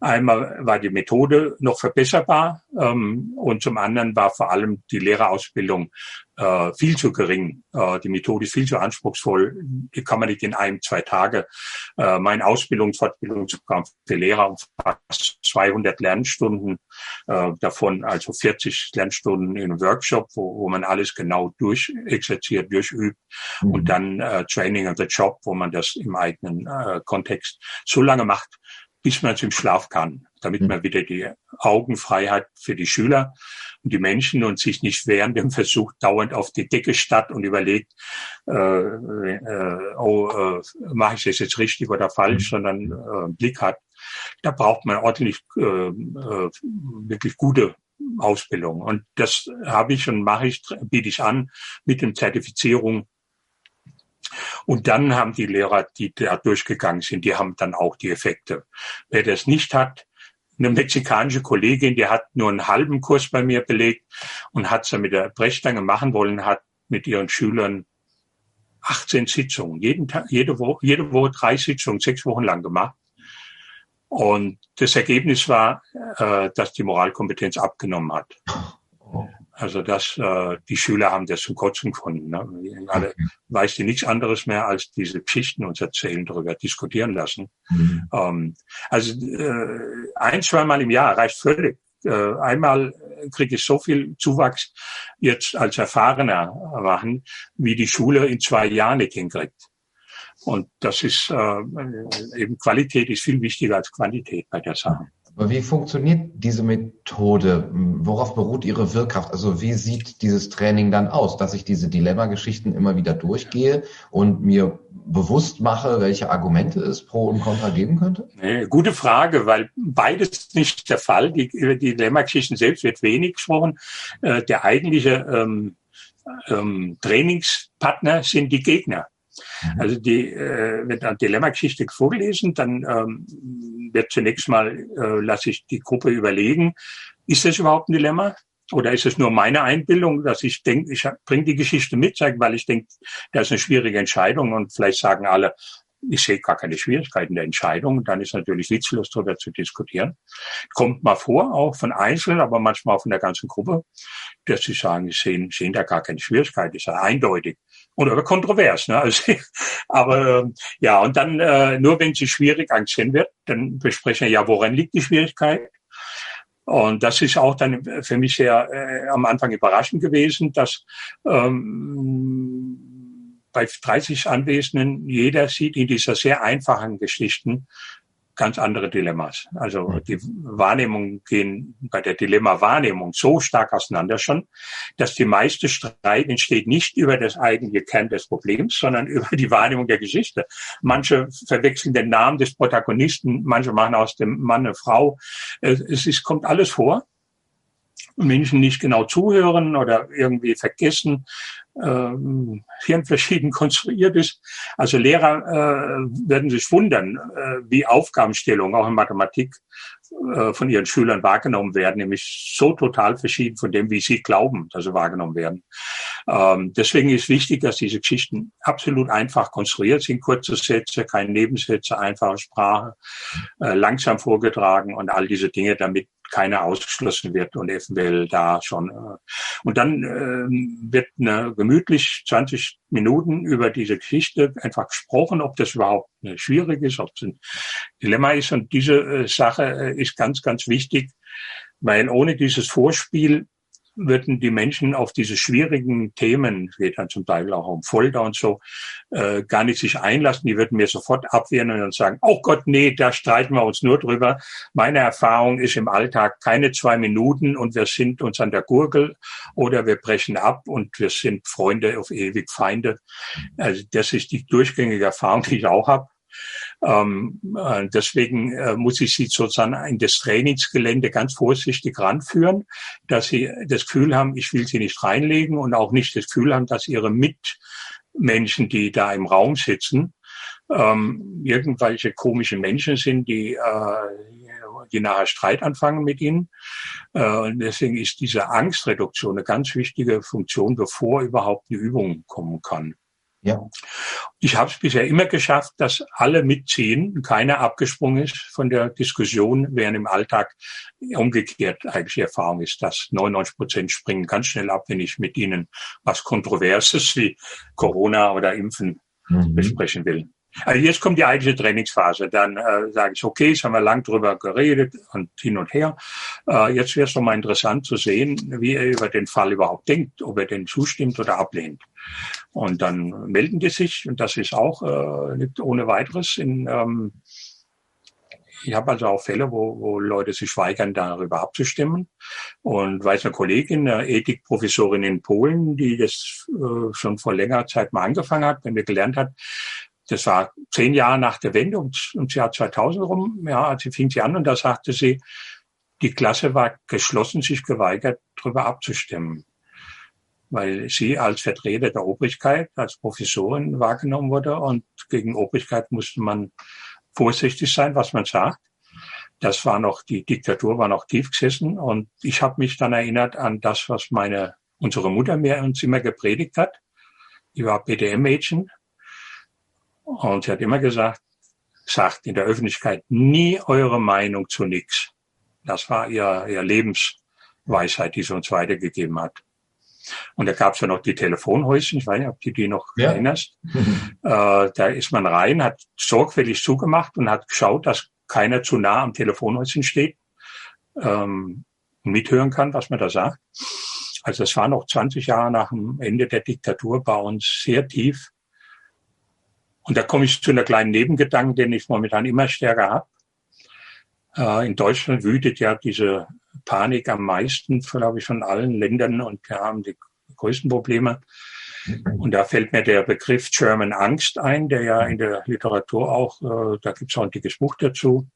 Einmal war die Methode noch verbesserbar ähm, und zum anderen war vor allem die Lehrerausbildung äh, viel zu gering. Äh, die Methode ist viel zu anspruchsvoll. Die kann man nicht in einem, zwei Tage. Äh, mein Ausbildungs-, Fortbildungsprogramm für Lehrer umfasst 200 Lernstunden, äh, davon also 40 Lernstunden in einem Workshop, wo, wo man alles genau durchexerziert, durchübt mhm. und dann äh, Training on the Job, wo man das im eigenen äh, Kontext so lange macht, bis man zum Schlaf kann, damit mhm. man wieder die Augenfreiheit für die Schüler und die Menschen und sich nicht während dem Versuch dauernd auf die Decke statt und überlegt, äh, äh, oh, äh, mache ich das jetzt richtig oder falsch, mhm. sondern äh, Blick hat. Da braucht man ordentlich äh, äh, wirklich gute Ausbildung. Und das habe ich und mache ich, biete ich an mit dem Zertifizierung und dann haben die Lehrer, die da durchgegangen sind, die haben dann auch die Effekte. Wer das nicht hat, eine mexikanische Kollegin, die hat nur einen halben Kurs bei mir belegt und hat es mit der Brechstange machen wollen, hat mit ihren Schülern 18 Sitzungen, jeden Tag, jede Woche, jede Woche drei Sitzungen, sechs Wochen lang gemacht. Und das Ergebnis war, äh, dass die Moralkompetenz abgenommen hat. Oh. Also das, äh, die Schüler haben das zum Kotzen gefunden. Ne? Alle okay. weiß die nichts anderes mehr als diese Geschichten uns erzählen, darüber diskutieren lassen. Mhm. Ähm, also äh, ein, zweimal im Jahr reicht völlig. Äh, einmal kriege ich so viel Zuwachs jetzt als Erfahrener machen, wie die Schule in zwei Jahren nicht hinkriegt. Und das ist äh, eben Qualität ist viel wichtiger als Quantität bei der Sache. Wie funktioniert diese Methode? Worauf beruht ihre Wirkkraft? Also wie sieht dieses Training dann aus, dass ich diese Dilemma-Geschichten immer wieder durchgehe und mir bewusst mache, welche Argumente es pro und contra geben könnte? Gute Frage, weil beides nicht der Fall. Die, die Dilemma-Geschichten selbst wird wenig gesprochen. Äh, der eigentliche ähm, ähm, Trainingspartner sind die Gegner. Mhm. Also die, äh, wird eine Dilemma-Geschichte vorgelesen, dann ähm, wird zunächst mal, äh, lasse ich die Gruppe überlegen, ist das überhaupt ein Dilemma? Oder ist es nur meine Einbildung, dass ich denke, ich bringe die Geschichte mit, weil ich denke, das ist eine schwierige Entscheidung und vielleicht sagen alle, ich sehe gar keine Schwierigkeiten der Entscheidung. Dann ist natürlich witzlos darüber zu diskutieren. Kommt mal vor, auch von Einzelnen, aber manchmal auch von der ganzen Gruppe, dass sie sagen, sie sehen, sehen da gar keine Schwierigkeit, ist ja eindeutig. Oder kontrovers, ne? Also, aber ähm, ja, und dann äh, nur wenn sie schwierig angesehen wird, dann besprechen wir ja, woran liegt die Schwierigkeit? Und das ist auch dann für mich sehr äh, am Anfang überraschend gewesen, dass ähm, bei 30 Anwesenden, jeder sieht in dieser sehr einfachen Geschichten ganz andere Dilemmas. Also die Wahrnehmungen gehen bei der Dilemma-Wahrnehmung so stark auseinander schon, dass die meiste Streit entsteht nicht über das eigentliche Kern des Problems, sondern über die Wahrnehmung der Geschichte. Manche verwechseln den Namen des Protagonisten, manche machen aus dem Mann eine Frau. Es ist, kommt alles vor. Menschen nicht genau zuhören oder irgendwie vergessen, ähm, hirnverschieden konstruiert ist. Also Lehrer äh, werden sich wundern, äh, wie Aufgabenstellungen auch in Mathematik äh, von ihren Schülern wahrgenommen werden, nämlich so total verschieden von dem, wie sie glauben, dass sie wahrgenommen werden. Ähm, deswegen ist wichtig, dass diese Geschichten absolut einfach konstruiert sind, kurze Sätze, keine Nebensätze, einfache Sprache, äh, langsam vorgetragen und all diese Dinge, damit keiner ausgeschlossen wird und eventuell da schon. Äh, und dann äh, wird eine, gemütlich 20 Minuten über diese Geschichte einfach gesprochen, ob das überhaupt äh, schwierig ist, ob es ein Dilemma ist. Und diese äh, Sache äh, ist ganz, ganz wichtig, weil ohne dieses Vorspiel würden die Menschen auf diese schwierigen Themen, geht dann zum Teil auch um Folter und so, äh, gar nicht sich einlassen. Die würden mir sofort abwehren und sagen, oh Gott, nee, da streiten wir uns nur drüber. Meine Erfahrung ist im Alltag keine zwei Minuten und wir sind uns an der Gurgel oder wir brechen ab und wir sind Freunde auf ewig Feinde. Also das ist die durchgängige Erfahrung, die ich auch habe. Ähm, äh, deswegen äh, muss ich sie sozusagen in das Trainingsgelände ganz vorsichtig ranführen, dass sie das Gefühl haben, ich will sie nicht reinlegen und auch nicht das Gefühl haben, dass ihre Mitmenschen, die da im Raum sitzen, ähm, irgendwelche komischen Menschen sind, die, äh, die nachher Streit anfangen mit ihnen. Äh, deswegen ist diese Angstreduktion eine ganz wichtige Funktion, bevor überhaupt eine Übung kommen kann. Ja. Ich habe es bisher immer geschafft, dass alle mitziehen, keiner abgesprungen ist von der Diskussion, während im Alltag umgekehrt eigentlich die Erfahrung ist, dass 99 Prozent springen ganz schnell ab, wenn ich mit ihnen was Kontroverses wie Corona oder Impfen mhm. besprechen will. Also jetzt kommt die eigentliche Trainingsphase. Dann äh, sage ich, okay, jetzt haben wir lang drüber geredet und hin und her. Äh, jetzt wäre es doch mal interessant zu sehen, wie er über den Fall überhaupt denkt, ob er den zustimmt oder ablehnt. Und dann melden die sich und das ist auch äh, nicht ohne weiteres in ähm, ich habe also auch Fälle, wo, wo Leute sich weigern, darüber abzustimmen. Und weiß eine Kollegin, eine Ethikprofessorin in Polen, die das äh, schon vor längerer Zeit mal angefangen hat, wenn wir gelernt hat, das war zehn Jahre nach der Wende, um, ums Jahr 2000 rum, ja, als sie fing sie an und da sagte sie, die Klasse war geschlossen, sich geweigert, darüber abzustimmen. Weil sie als Vertreter der Obrigkeit, als Professorin wahrgenommen wurde und gegen Obrigkeit musste man vorsichtig sein, was man sagt. Das war noch, die Diktatur war noch tief gesessen und ich habe mich dann erinnert an das, was meine, unsere Mutter mir uns immer gepredigt hat. Die war BDM-Mädchen und sie hat immer gesagt, sagt in der Öffentlichkeit nie eure Meinung zu nichts. Das war ihr, ihr Lebensweisheit, die sie uns weitergegeben hat. Und da gab es ja noch die Telefonhäuschen, ich weiß nicht, ob du die noch ja. erinnerst. äh, da ist man rein, hat sorgfältig zugemacht und hat geschaut, dass keiner zu nah am Telefonhäuschen steht ähm, und mithören kann, was man da sagt. Also das war noch 20 Jahre nach dem Ende der Diktatur bei uns sehr tief und da komme ich zu einer kleinen Nebengedanken, den ich momentan immer stärker habe. Äh, in Deutschland wütet ja diese Panik am meisten, glaube ich, von allen Ländern und wir haben die größten Probleme. Und da fällt mir der Begriff German Angst ein, der ja in der Literatur auch, äh, da gibt es auch ein dickes Buch dazu.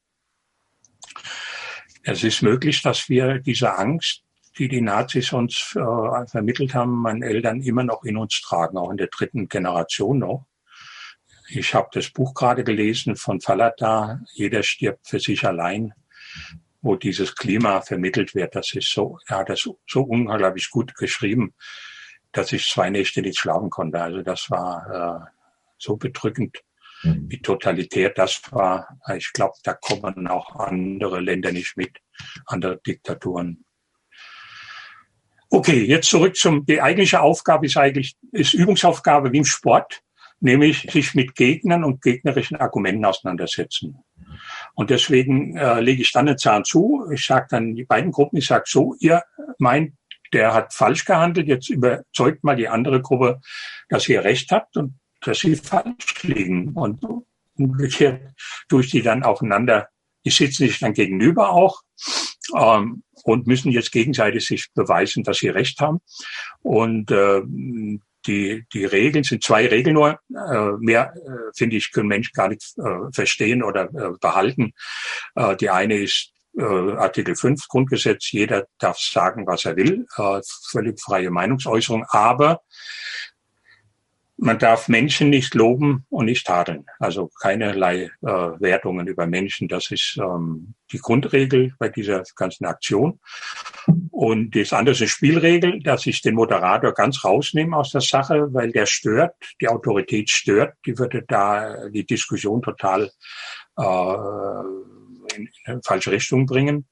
Es ist möglich, dass wir diese Angst, die die Nazis uns äh, vermittelt haben, meinen Eltern immer noch in uns tragen, auch in der dritten Generation noch. Ich habe das Buch gerade gelesen von Falada, Jeder stirbt für sich allein, wo dieses Klima vermittelt wird. Das ist so, er hat das so unglaublich gut geschrieben, dass ich zwei Nächte nicht schlafen konnte. Also das war äh, so bedrückend, mhm. wie totalitär das war. Ich glaube, da kommen auch andere Länder nicht mit, andere Diktaturen. Okay, jetzt zurück zum, die eigentliche Aufgabe ist eigentlich, ist Übungsaufgabe wie im Sport nämlich sich mit Gegnern und gegnerischen Argumenten auseinandersetzen. Und deswegen äh, lege ich dann eine Zahn zu. Ich sage dann die beiden Gruppen, ich sage so, ihr meint, der hat falsch gehandelt, jetzt überzeugt mal die andere Gruppe, dass ihr recht habt und dass sie falsch liegen. Und umgekehrt tue ich die dann aufeinander, die sitzen sich dann gegenüber auch ähm, und müssen jetzt gegenseitig sich beweisen, dass sie recht haben. Und äh, die, die Regeln sind zwei Regeln nur. Äh, mehr, äh, finde ich, können Menschen gar nicht äh, verstehen oder äh, behalten. Äh, die eine ist äh, Artikel 5 Grundgesetz. Jeder darf sagen, was er will. Äh, völlig freie Meinungsäußerung. Aber man darf Menschen nicht loben und nicht tadeln. Also keinerlei äh, Wertungen über Menschen. Das ist ähm, die Grundregel bei dieser ganzen Aktion. Und das andere ist eine Spielregel, dass ich den Moderator ganz rausnehme aus der Sache, weil der stört, die Autorität stört. Die würde da die Diskussion total äh, in, in falsche Richtung bringen.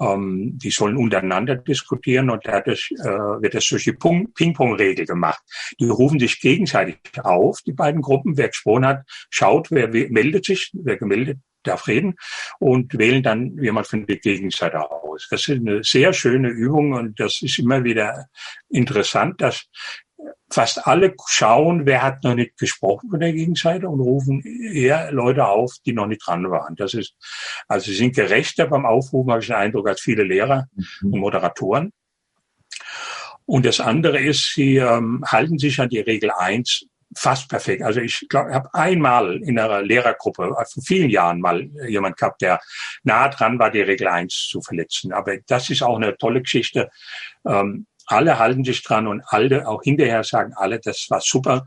Ähm, die sollen untereinander diskutieren und da das, äh, wird das durch die Ping-Pong-Regel gemacht. Die rufen sich gegenseitig auf, die beiden Gruppen. Wer gesprochen hat, schaut, wer meldet sich, wer gemeldet darf reden und wählen dann jemand von der Gegenseite aus. Das ist eine sehr schöne Übung und das ist immer wieder interessant, dass fast alle schauen, wer hat noch nicht gesprochen von der Gegenseite und rufen eher Leute auf, die noch nicht dran waren. Das ist, also sie sind gerechter beim Aufrufen, habe ich den Eindruck, als viele Lehrer mhm. und Moderatoren. Und das andere ist, sie ähm, halten sich an die Regel eins fast perfekt. Also ich glaube, ich habe einmal in einer Lehrergruppe äh, vor vielen Jahren mal jemand gehabt, der nah dran war, die Regel eins zu verletzen. Aber das ist auch eine tolle Geschichte. Ähm, alle halten sich dran und alle, auch hinterher sagen alle, das war super.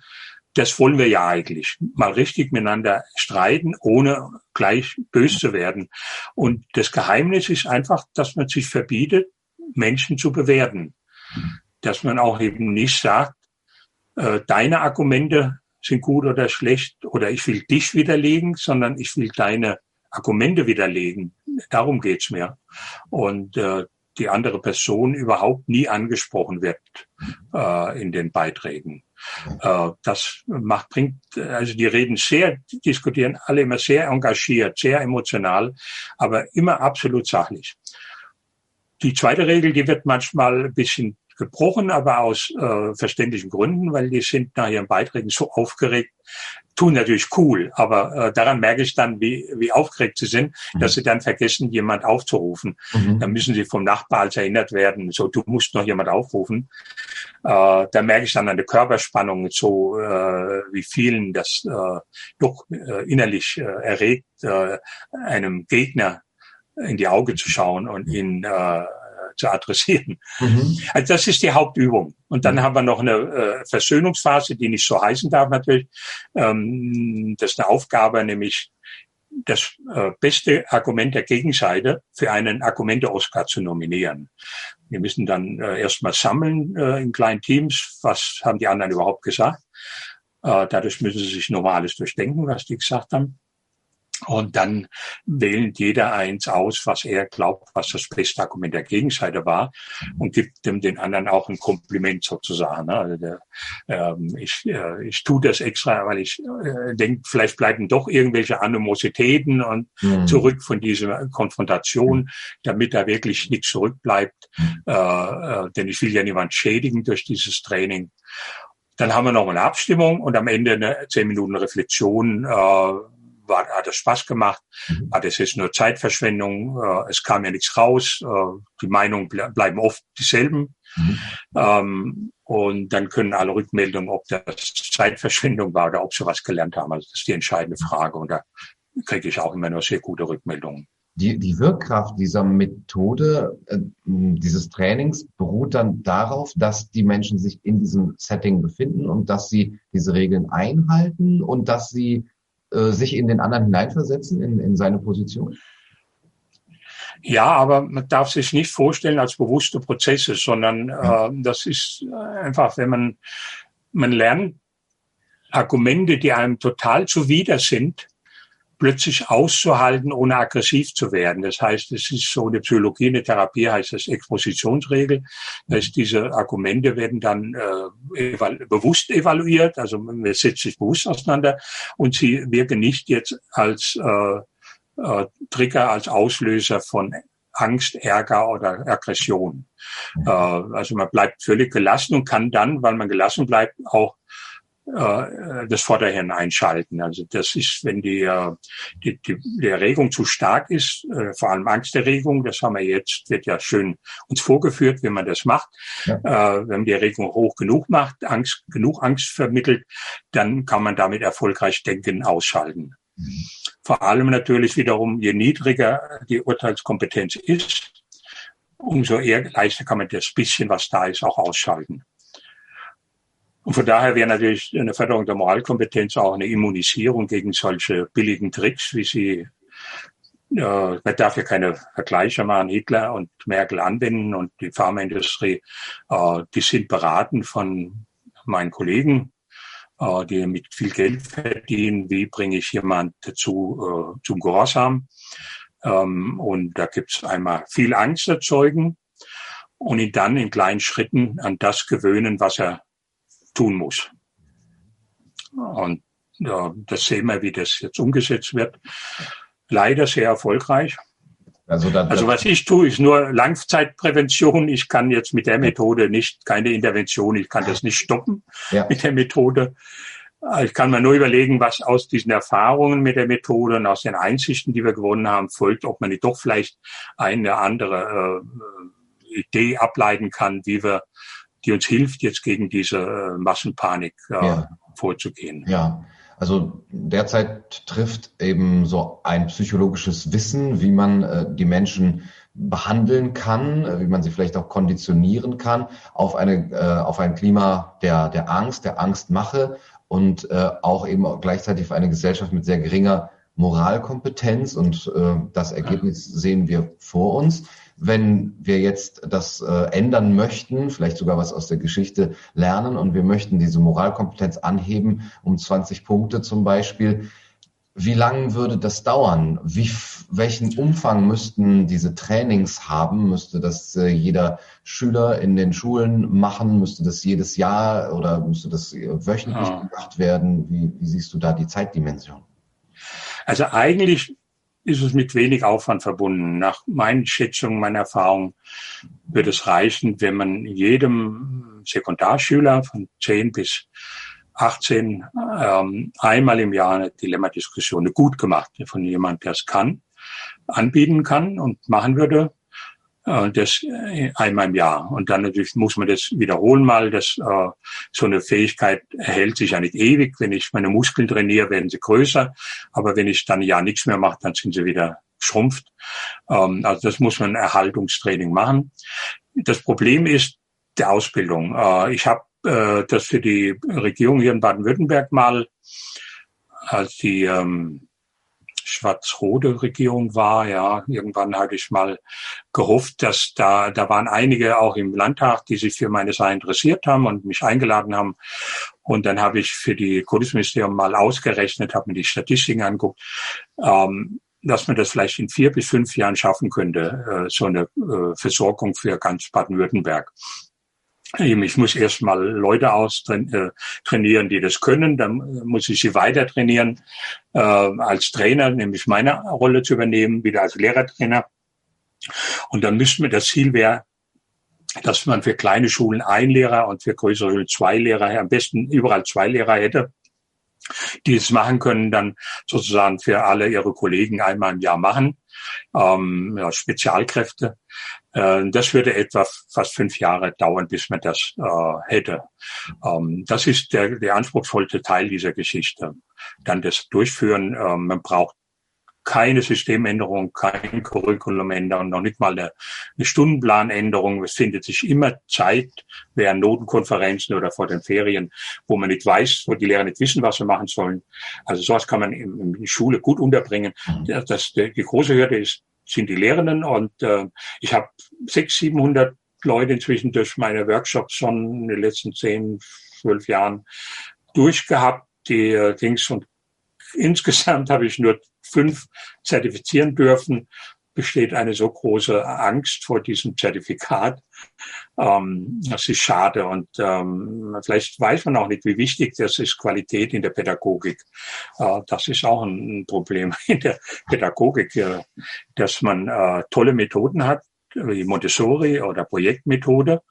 Das wollen wir ja eigentlich. Mal richtig miteinander streiten, ohne gleich böse zu werden. Und das Geheimnis ist einfach, dass man sich verbietet, Menschen zu bewerten. Dass man auch eben nicht sagt, äh, deine Argumente sind gut oder schlecht oder ich will dich widerlegen, sondern ich will deine Argumente widerlegen. Darum geht's mir. Und äh, die andere Person überhaupt nie angesprochen wird äh, in den Beiträgen. Äh, das macht, bringt, also die reden sehr, diskutieren alle immer sehr engagiert, sehr emotional, aber immer absolut sachlich. Die zweite Regel, die wird manchmal ein bisschen gebrochen, aber aus äh, verständlichen Gründen, weil die sind nach ihren Beiträgen so aufgeregt, tun natürlich cool, aber äh, daran merke ich dann, wie, wie aufgeregt sie sind, mhm. dass sie dann vergessen, jemand aufzurufen. Mhm. Dann müssen sie vom Nachbar als erinnert werden, so du musst noch jemand aufrufen. Äh, da merke ich dann an der Körperspannung, so äh, wie vielen das äh, doch äh, innerlich äh, erregt, äh, einem Gegner in die Augen zu schauen und ihn äh, zu adressieren. Mhm. Also das ist die Hauptübung. Und dann mhm. haben wir noch eine äh, Versöhnungsphase, die nicht so heißen darf natürlich. Ähm, das ist eine Aufgabe, nämlich das äh, beste Argument der Gegenseite für einen Argumente-Oscar zu nominieren. Wir müssen dann äh, erstmal sammeln äh, in kleinen Teams, was haben die anderen überhaupt gesagt. Äh, dadurch müssen sie sich normales durchdenken, was die gesagt haben. Und dann wählt jeder eins aus, was er glaubt, was das beste Argument der Gegenseite war und gibt dem den anderen auch ein Kompliment sozusagen. Ne? Also der, ähm, ich, äh, ich tue das extra, weil ich äh, denke, vielleicht bleiben doch irgendwelche Animositäten und mhm. zurück von dieser Konfrontation, damit da wirklich nichts zurückbleibt. Mhm. Äh, äh, denn ich will ja niemand schädigen durch dieses Training. Dann haben wir noch eine Abstimmung und am Ende eine zehn Minuten Reflexion. Äh, war, hat es Spaß gemacht, mhm. hat es jetzt nur Zeitverschwendung, äh, es kam ja nichts raus, äh, die Meinungen ble bleiben oft dieselben. Mhm. Ähm, und dann können alle Rückmeldungen, ob das Zeitverschwendung war oder ob sie was gelernt haben. Also das ist die entscheidende Frage. Und da kriege ich auch immer nur sehr gute Rückmeldungen. Die, die Wirkkraft dieser Methode, äh, dieses Trainings beruht dann darauf, dass die Menschen sich in diesem Setting befinden und dass sie diese Regeln einhalten und dass sie äh, sich in den anderen hineinversetzen, in, in seine Position? Ja, aber man darf sich nicht vorstellen als bewusste Prozesse, sondern äh, das ist einfach, wenn man, man lernt Argumente, die einem total zuwider sind, plötzlich auszuhalten, ohne aggressiv zu werden. Das heißt, es ist so eine Psychologie, eine Therapie heißt das Expositionsregel. Das heißt, diese Argumente werden dann äh, evalu bewusst evaluiert, also man setzt sich bewusst auseinander und sie wirken nicht jetzt als äh, äh, Trigger, als Auslöser von Angst, Ärger oder Aggression. Äh, also man bleibt völlig gelassen und kann dann, weil man gelassen bleibt, auch äh, das Vorderhirn einschalten. Also das ist, wenn die, äh, die, die, die Erregung zu stark ist, äh, vor allem Angsterregung, das haben wir jetzt, wird ja schön uns vorgeführt, wie man das macht. Ja. Wenn man die Erregung hoch genug macht, Angst, genug Angst vermittelt, dann kann man damit erfolgreich Denken ausschalten. Mhm. Vor allem natürlich wiederum, je niedriger die Urteilskompetenz ist, umso eher leichter kann man das bisschen, was da ist, auch ausschalten. Und von daher wäre natürlich eine Förderung der Moralkompetenz auch eine Immunisierung gegen solche billigen Tricks, wie sie, äh, man darf ja keine Vergleiche machen, Hitler und Merkel anwenden und die Pharmaindustrie, äh, die sind beraten von meinen Kollegen, äh, die mit viel Geld verdienen, wie bringe ich jemand dazu äh, zum Gehorsam. Ähm, und da gibt's einmal viel Angst erzeugen und ihn dann in kleinen Schritten an das gewöhnen, was er tun muss. Und ja, das sehen wir, wie das jetzt umgesetzt wird. Leider sehr erfolgreich. Also, das, also was ich tue, ist nur Langzeitprävention. Ich kann jetzt mit der Methode nicht, keine Intervention, ich kann das nicht stoppen ja. mit der Methode. Ich kann mir nur überlegen, was aus diesen Erfahrungen mit der Methode und aus den Einsichten, die wir gewonnen haben, folgt, ob man nicht doch vielleicht eine andere äh, Idee ableiten kann, wie wir die uns hilft, jetzt gegen diese äh, Massenpanik äh, ja. vorzugehen. Ja. Also derzeit trifft eben so ein psychologisches Wissen, wie man äh, die Menschen behandeln kann, äh, wie man sie vielleicht auch konditionieren kann, auf eine äh, auf ein Klima der der Angst, der Angstmache und auch eben gleichzeitig auf eine Gesellschaft mit sehr geringer Moralkompetenz und das Ergebnis sehen wir vor uns wenn wir jetzt das äh, ändern möchten, vielleicht sogar was aus der Geschichte lernen und wir möchten diese Moralkompetenz anheben um 20 Punkte zum Beispiel, wie lange würde das dauern? Wie, welchen Umfang müssten diese Trainings haben? Müsste das äh, jeder Schüler in den Schulen machen? Müsste das jedes Jahr oder müsste das äh, wöchentlich ja. gemacht werden? Wie, wie siehst du da die Zeitdimension? Also eigentlich ist es mit wenig Aufwand verbunden. Nach meinen Schätzungen, meiner Erfahrung wird es reichen, wenn man jedem Sekundarschüler von 10 bis 18 ähm, einmal im Jahr eine Dilemma-Diskussion, eine gut gemachte von jemand, der es kann, anbieten kann und machen würde. Äh, das äh, einmal im Jahr. Und dann natürlich muss man das wiederholen mal. Das, äh, so eine Fähigkeit erhält sich ja nicht ewig. Wenn ich meine Muskeln trainiere, werden sie größer. Aber wenn ich dann ja nichts mehr mache, dann sind sie wieder schrumpft. Ähm, also das muss man Erhaltungstraining machen. Das Problem ist die Ausbildung. Äh, ich habe äh, das für die Regierung hier in Baden-Württemberg mal als die ähm, schwarz-rote Regierung war. Ja, irgendwann hatte ich mal gehofft, dass da, da waren einige auch im Landtag, die sich für meine Sache interessiert haben und mich eingeladen haben. Und dann habe ich für die Kultusministerium mal ausgerechnet, habe mir die Statistiken angeguckt, ähm, dass man das vielleicht in vier bis fünf Jahren schaffen könnte, äh, so eine äh, Versorgung für ganz Baden-Württemberg. Ich muss erstmal Leute aus äh, trainieren, die das können. Dann muss ich sie weiter trainieren, äh, als Trainer, nämlich meine Rolle zu übernehmen, wieder als Lehrertrainer. Und dann müssten wir, das Ziel wäre, dass man für kleine Schulen ein Lehrer und für größere Schulen zwei Lehrer, am besten überall zwei Lehrer hätte. die es machen können, dann sozusagen für alle ihre Kollegen einmal im Jahr machen, ähm, ja, Spezialkräfte. Äh, das würde etwa fast fünf Jahre dauern, bis man das äh, hätte. Ähm, das ist der, der anspruchsvollste Teil dieser Geschichte. Dann das Durchführen. Äh, man braucht keine Systemänderung, kein Curriculumänderung, noch nicht mal eine, eine Stundenplanänderung. Es findet sich immer Zeit während Notenkonferenzen oder vor den Ferien, wo man nicht weiß, wo die Lehrer nicht wissen, was sie machen sollen. Also sowas kann man in, in Schule gut unterbringen. Mhm. Das, das, die große Hürde ist, sind die Lehrenden und äh, ich habe sechs, siebenhundert Leute inzwischen durch meine Workshops schon in den letzten zehn, zwölf Jahren durchgehabt, die äh, Dings und insgesamt habe ich nur fünf zertifizieren dürfen, besteht eine so große Angst vor diesem Zertifikat. Ähm, das ist schade und ähm, vielleicht weiß man auch nicht, wie wichtig das ist, Qualität in der Pädagogik. Äh, das ist auch ein Problem in der Pädagogik, äh, dass man äh, tolle Methoden hat, wie Montessori oder Projektmethode,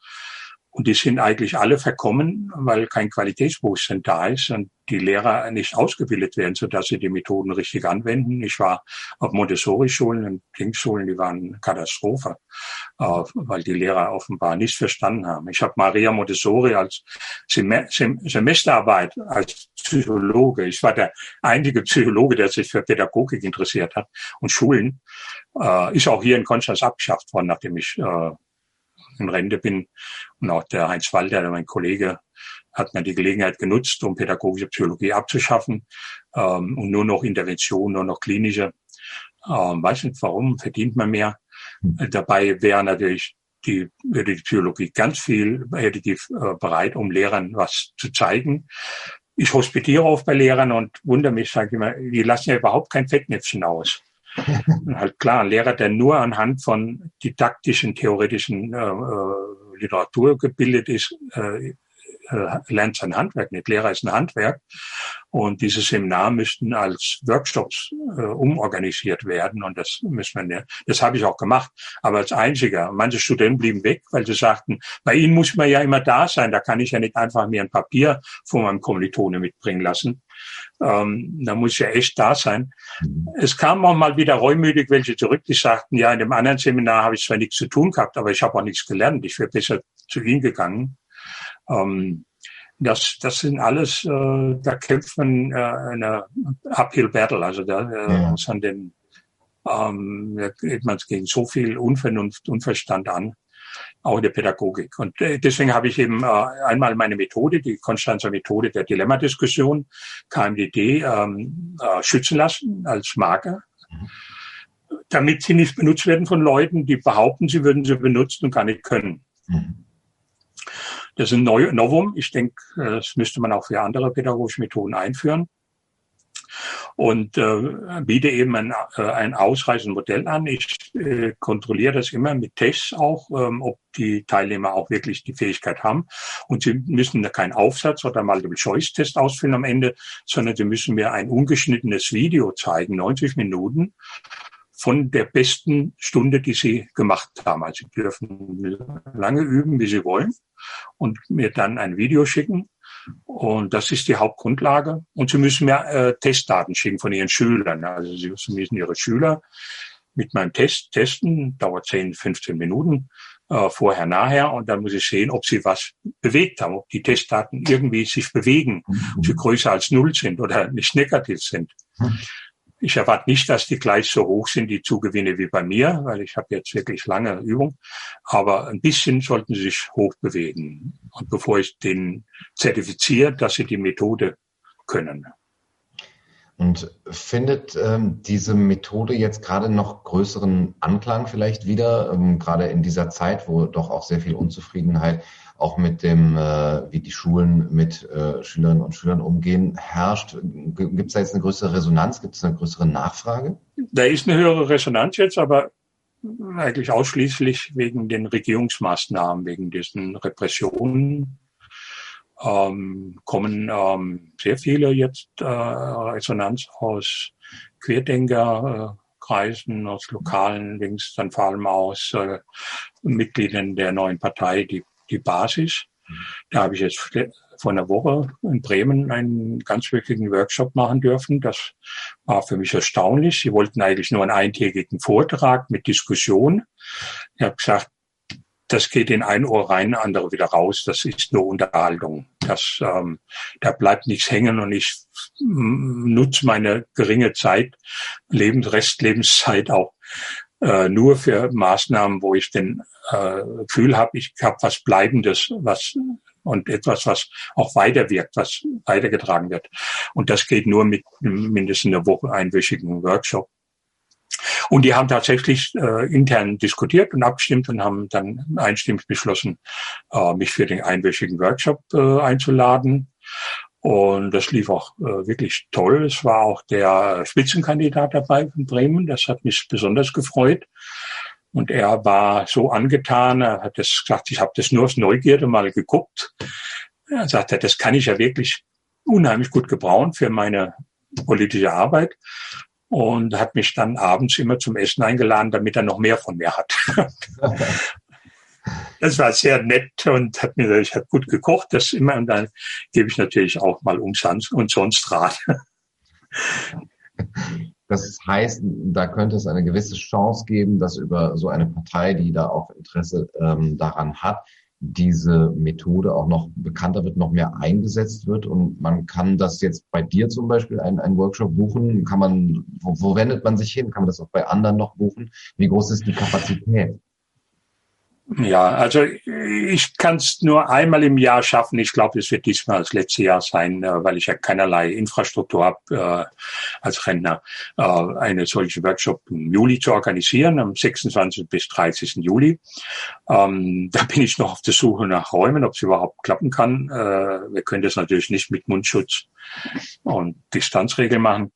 und die sind eigentlich alle verkommen, weil kein Qualitätsbewusstsein da ist und die Lehrer nicht ausgebildet werden, sodass sie die Methoden richtig anwenden. Ich war auf Montessori-Schulen und Kingsschulen, die waren Katastrophe, äh, weil die Lehrer offenbar nichts verstanden haben. Ich habe Maria Montessori als Sem Sem Semesterarbeit als Psychologe. Ich war der einzige Psychologe, der sich für Pädagogik interessiert hat. Und Schulen äh, ist auch hier in Konstanz abgeschafft worden, nachdem ich äh, in Rente bin. Und auch der Heinz Walter, mein Kollege, hat man die Gelegenheit genutzt, um pädagogische Psychologie abzuschaffen ähm, und nur noch Intervention, nur noch klinische. Ähm, weiß nicht warum, verdient man mehr. Äh, dabei wäre natürlich die, würde die Psychologie ganz viel, hätte die äh, bereit, um Lehrern was zu zeigen. Ich hospitiere oft bei Lehrern und wundere mich, sage ich immer, die lassen ja überhaupt kein Fettnäpfchen aus. halt klar, ein Lehrer, der nur anhand von didaktischen, theoretischen äh, äh, Literatur gebildet ist, äh, äh, lernt sein Handwerk nicht. Lehrer ist ein Handwerk. Und diese Seminar müssten als Workshops äh, umorganisiert werden. Und das müssen wir, das habe ich auch gemacht. Aber als einziger. Manche Studenten blieben weg, weil sie sagten, bei ihnen muss man ja immer da sein. Da kann ich ja nicht einfach mir ein Papier von meinem Kommilitone mitbringen lassen. Ähm, da muss ja echt da sein. Mhm. Es kam auch mal wieder reumütig welche zurück, die sagten, ja, in dem anderen Seminar habe ich zwar nichts zu tun gehabt, aber ich habe auch nichts gelernt. Ich wäre besser zu ihnen gegangen. Ähm, das, das sind alles, äh, da kämpft man äh, eine Uphill Battle, also da äh, ja. muss man den, ähm, da geht man gegen so viel Unvernunft, Unverstand an, auch in der Pädagogik. Und äh, deswegen habe ich eben äh, einmal meine Methode, die Konstanzer Methode der Dilemmadiskussion, KMDD, ähm, äh, schützen lassen als Marke. Mhm damit sie nicht benutzt werden von Leuten, die behaupten, sie würden sie benutzen und gar nicht können. Mhm. Das ist ein Novum. Ich denke, das müsste man auch für andere pädagogische Methoden einführen. Und äh, biete eben ein, äh, ein ausreichendes Modell an. Ich äh, kontrolliere das immer mit Tests auch, ähm, ob die Teilnehmer auch wirklich die Fähigkeit haben. Und sie müssen keinen Aufsatz oder Multiple-Choice-Test ausfüllen am Ende, sondern sie müssen mir ein ungeschnittenes Video zeigen, 90 Minuten, von der besten Stunde, die sie gemacht haben. Also sie dürfen lange üben, wie sie wollen und mir dann ein Video schicken. Und das ist die Hauptgrundlage. Und sie müssen mir äh, Testdaten schicken von ihren Schülern. Also sie müssen ihre Schüler mit meinem Test testen, dauert 10, 15 Minuten, äh, vorher, nachher. Und dann muss ich sehen, ob sie was bewegt haben, ob die Testdaten irgendwie sich bewegen, ob sie größer als null sind oder nicht negativ sind. Ich erwarte nicht, dass die gleich so hoch sind, die Zugewinne wie bei mir, weil ich habe jetzt wirklich lange Übung. Aber ein bisschen sollten sie sich hoch bewegen. Und bevor ich den zertifiziere, dass sie die Methode können. Und findet ähm, diese Methode jetzt gerade noch größeren Anklang vielleicht wieder, ähm, gerade in dieser Zeit, wo doch auch sehr viel Unzufriedenheit auch mit dem, äh, wie die Schulen mit äh, Schülerinnen und Schülern umgehen, herrscht. Gibt es da jetzt eine größere Resonanz? Gibt es eine größere Nachfrage? Da ist eine höhere Resonanz jetzt, aber eigentlich ausschließlich wegen den Regierungsmaßnahmen, wegen diesen Repressionen. Ähm, kommen ähm, sehr viele jetzt äh, Resonanz aus Querdenkerkreisen, aus lokalen Links, dann vor allem aus äh, Mitgliedern der neuen Partei, die die Basis. Da habe ich jetzt vor einer Woche in Bremen einen ganz wichtigen Workshop machen dürfen. Das war für mich erstaunlich. Sie wollten eigentlich nur einen eintägigen Vortrag mit Diskussion. Ich habe gesagt, das geht in ein Ohr rein, andere wieder raus. Das ist nur Unterhaltung. Das, ähm, da bleibt nichts hängen und ich nutze meine geringe Zeit, Lebens, Restlebenszeit auch äh, nur für Maßnahmen, wo ich den äh, Gefühl habe, ich habe was Bleibendes, was und etwas, was auch weiterwirkt, was weitergetragen wird. Und das geht nur mit mindestens einer Woche einwöchigen Workshop. Und die haben tatsächlich äh, intern diskutiert und abgestimmt und haben dann einstimmig beschlossen, äh, mich für den einwöchigen Workshop äh, einzuladen. Und das lief auch äh, wirklich toll. Es war auch der Spitzenkandidat dabei von Bremen. Das hat mich besonders gefreut. Und er war so angetan, er hat das gesagt, ich habe das nur aus Neugierde mal geguckt. Er sagte, das kann ich ja wirklich unheimlich gut gebrauchen für meine politische Arbeit. Und hat mich dann abends immer zum Essen eingeladen, damit er noch mehr von mir hat. Das war sehr nett und hat mir, ich habe gut gekocht, das immer, und dann gebe ich natürlich auch mal umsonst und sonst Rat. Das heißt, da könnte es eine gewisse Chance geben, dass über so eine Partei, die da auch Interesse ähm, daran hat, diese Methode auch noch bekannter wird, noch mehr eingesetzt wird und man kann das jetzt bei dir zum Beispiel einen, einen Workshop buchen, kann man, wo, wo wendet man sich hin? Kann man das auch bei anderen noch buchen? Wie groß ist die Kapazität? Ja, also ich kann es nur einmal im Jahr schaffen. Ich glaube, es wird diesmal das letzte Jahr sein, äh, weil ich ja keinerlei Infrastruktur habe äh, als Rentner, äh, eine solche Workshop im Juli zu organisieren, am 26. bis 30. Juli. Ähm, da bin ich noch auf der Suche nach Räumen, ob es überhaupt klappen kann. Äh, wir können das natürlich nicht mit Mundschutz und Distanzregeln machen.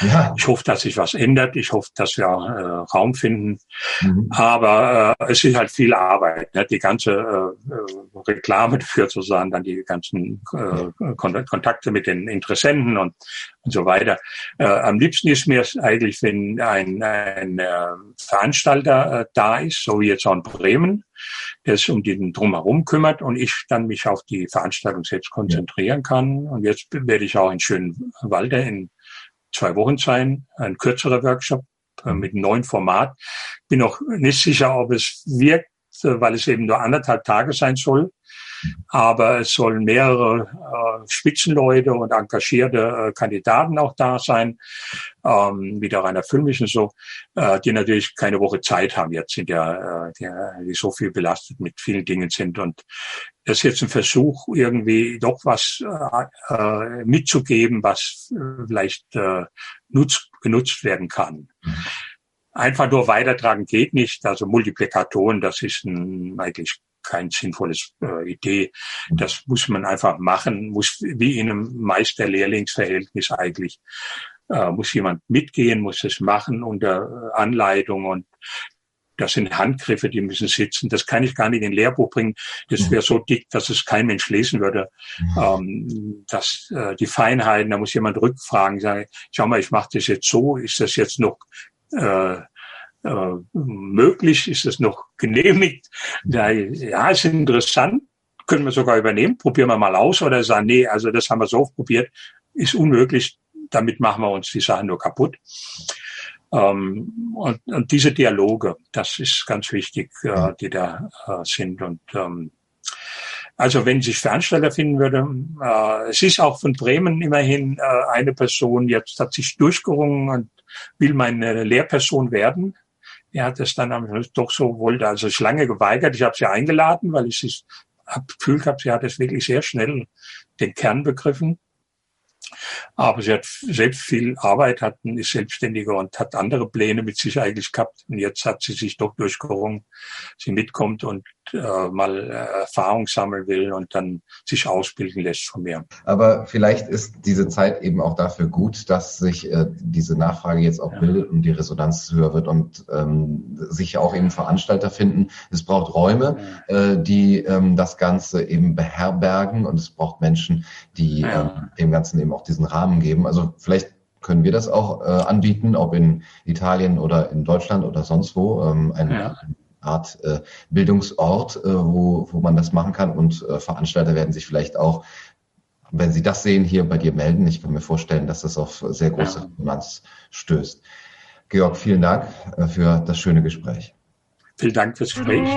Ja. Ich hoffe, dass sich was ändert. Ich hoffe, dass wir äh, Raum finden. Mhm. Aber äh, es ist halt viel Arbeit. Ne? Die ganze äh, äh Reklame dafür zu sagen, dann die ganzen äh, Kontakte mit den Interessenten und, und so weiter. Äh, am liebsten ist mir eigentlich, wenn ein, ein äh, Veranstalter äh, da ist, so wie jetzt auch in Bremen, der sich um den Drumherum kümmert und ich dann mich auf die Veranstaltung selbst konzentrieren kann. Und jetzt werde ich auch in Schönwalde in zwei Wochen sein, ein kürzerer Workshop äh, mit einem neuen Format. Bin noch nicht sicher, ob es wirkt, äh, weil es eben nur anderthalb Tage sein soll. Aber es sollen mehrere äh, Spitzenleute und engagierte äh, Kandidaten auch da sein, ähm, wie der Rainer Füllmich und so, äh, die natürlich keine Woche Zeit haben jetzt, sind ja, äh, die, so viel belastet mit vielen Dingen sind. Und das ist jetzt ein Versuch, irgendwie doch was äh, äh, mitzugeben, was äh, vielleicht äh, nutz, genutzt werden kann. Einfach nur weitertragen geht nicht. Also Multiplikatoren, das ist ein, eigentlich kein sinnvolles äh, Idee. Das muss man einfach machen, muss wie in einem Meister-Lehrlingsverhältnis eigentlich, äh, muss jemand mitgehen, muss es machen unter Anleitung und das sind Handgriffe, die müssen sitzen. Das kann ich gar nicht in ein Lehrbuch bringen. Das wäre so dick, dass es kein Mensch lesen würde. Ähm, das, äh, die Feinheiten, da muss jemand rückfragen, sagen, schau mal, ich mache das jetzt so, ist das jetzt noch äh, äh, möglich, ist das noch genehmigt? Ja, ja, ist interessant, können wir sogar übernehmen, probieren wir mal aus oder sagen, nee, also das haben wir so oft probiert, ist unmöglich, damit machen wir uns die Sachen nur kaputt. Ähm, und, und diese Dialoge, das ist ganz wichtig, äh, die da äh, sind. Und ähm, also wenn sich Veranstalter finden würde, äh, es ist auch von Bremen immerhin äh, eine Person, jetzt hat sich durchgerungen und will meine Lehrperson werden. Er hat es dann doch so wollte, also ich lange geweigert. Ich habe sie eingeladen, weil ich es gefühlt habe, sie hat es wirklich sehr schnell den Kern begriffen. Aber sie hat selbst viel Arbeit, hat, ist Selbstständiger und hat andere Pläne mit sich eigentlich gehabt. Und jetzt hat sie sich doch durchgerungen, sie mitkommt und äh, mal äh, Erfahrung sammeln will und dann sich ausbilden lässt von mir. Aber vielleicht ist diese Zeit eben auch dafür gut, dass sich äh, diese Nachfrage jetzt auch ja. bildet und die Resonanz höher wird und ähm, sich auch eben Veranstalter finden. Es braucht Räume, ja. äh, die ähm, das Ganze eben beherbergen und es braucht Menschen, die ja. ähm, dem Ganzen eben auch diesen Rahmen geben. Also vielleicht können wir das auch äh, anbieten, ob in Italien oder in Deutschland oder sonst wo, ähm, ein, Art äh, Bildungsort, äh, wo, wo man das machen kann. Und äh, Veranstalter werden sich vielleicht auch, wenn sie das sehen, hier bei dir melden. Ich kann mir vorstellen, dass das auf sehr große Resonanz stößt. Georg, vielen Dank äh, für das schöne Gespräch. Vielen Dank fürs Gespräch.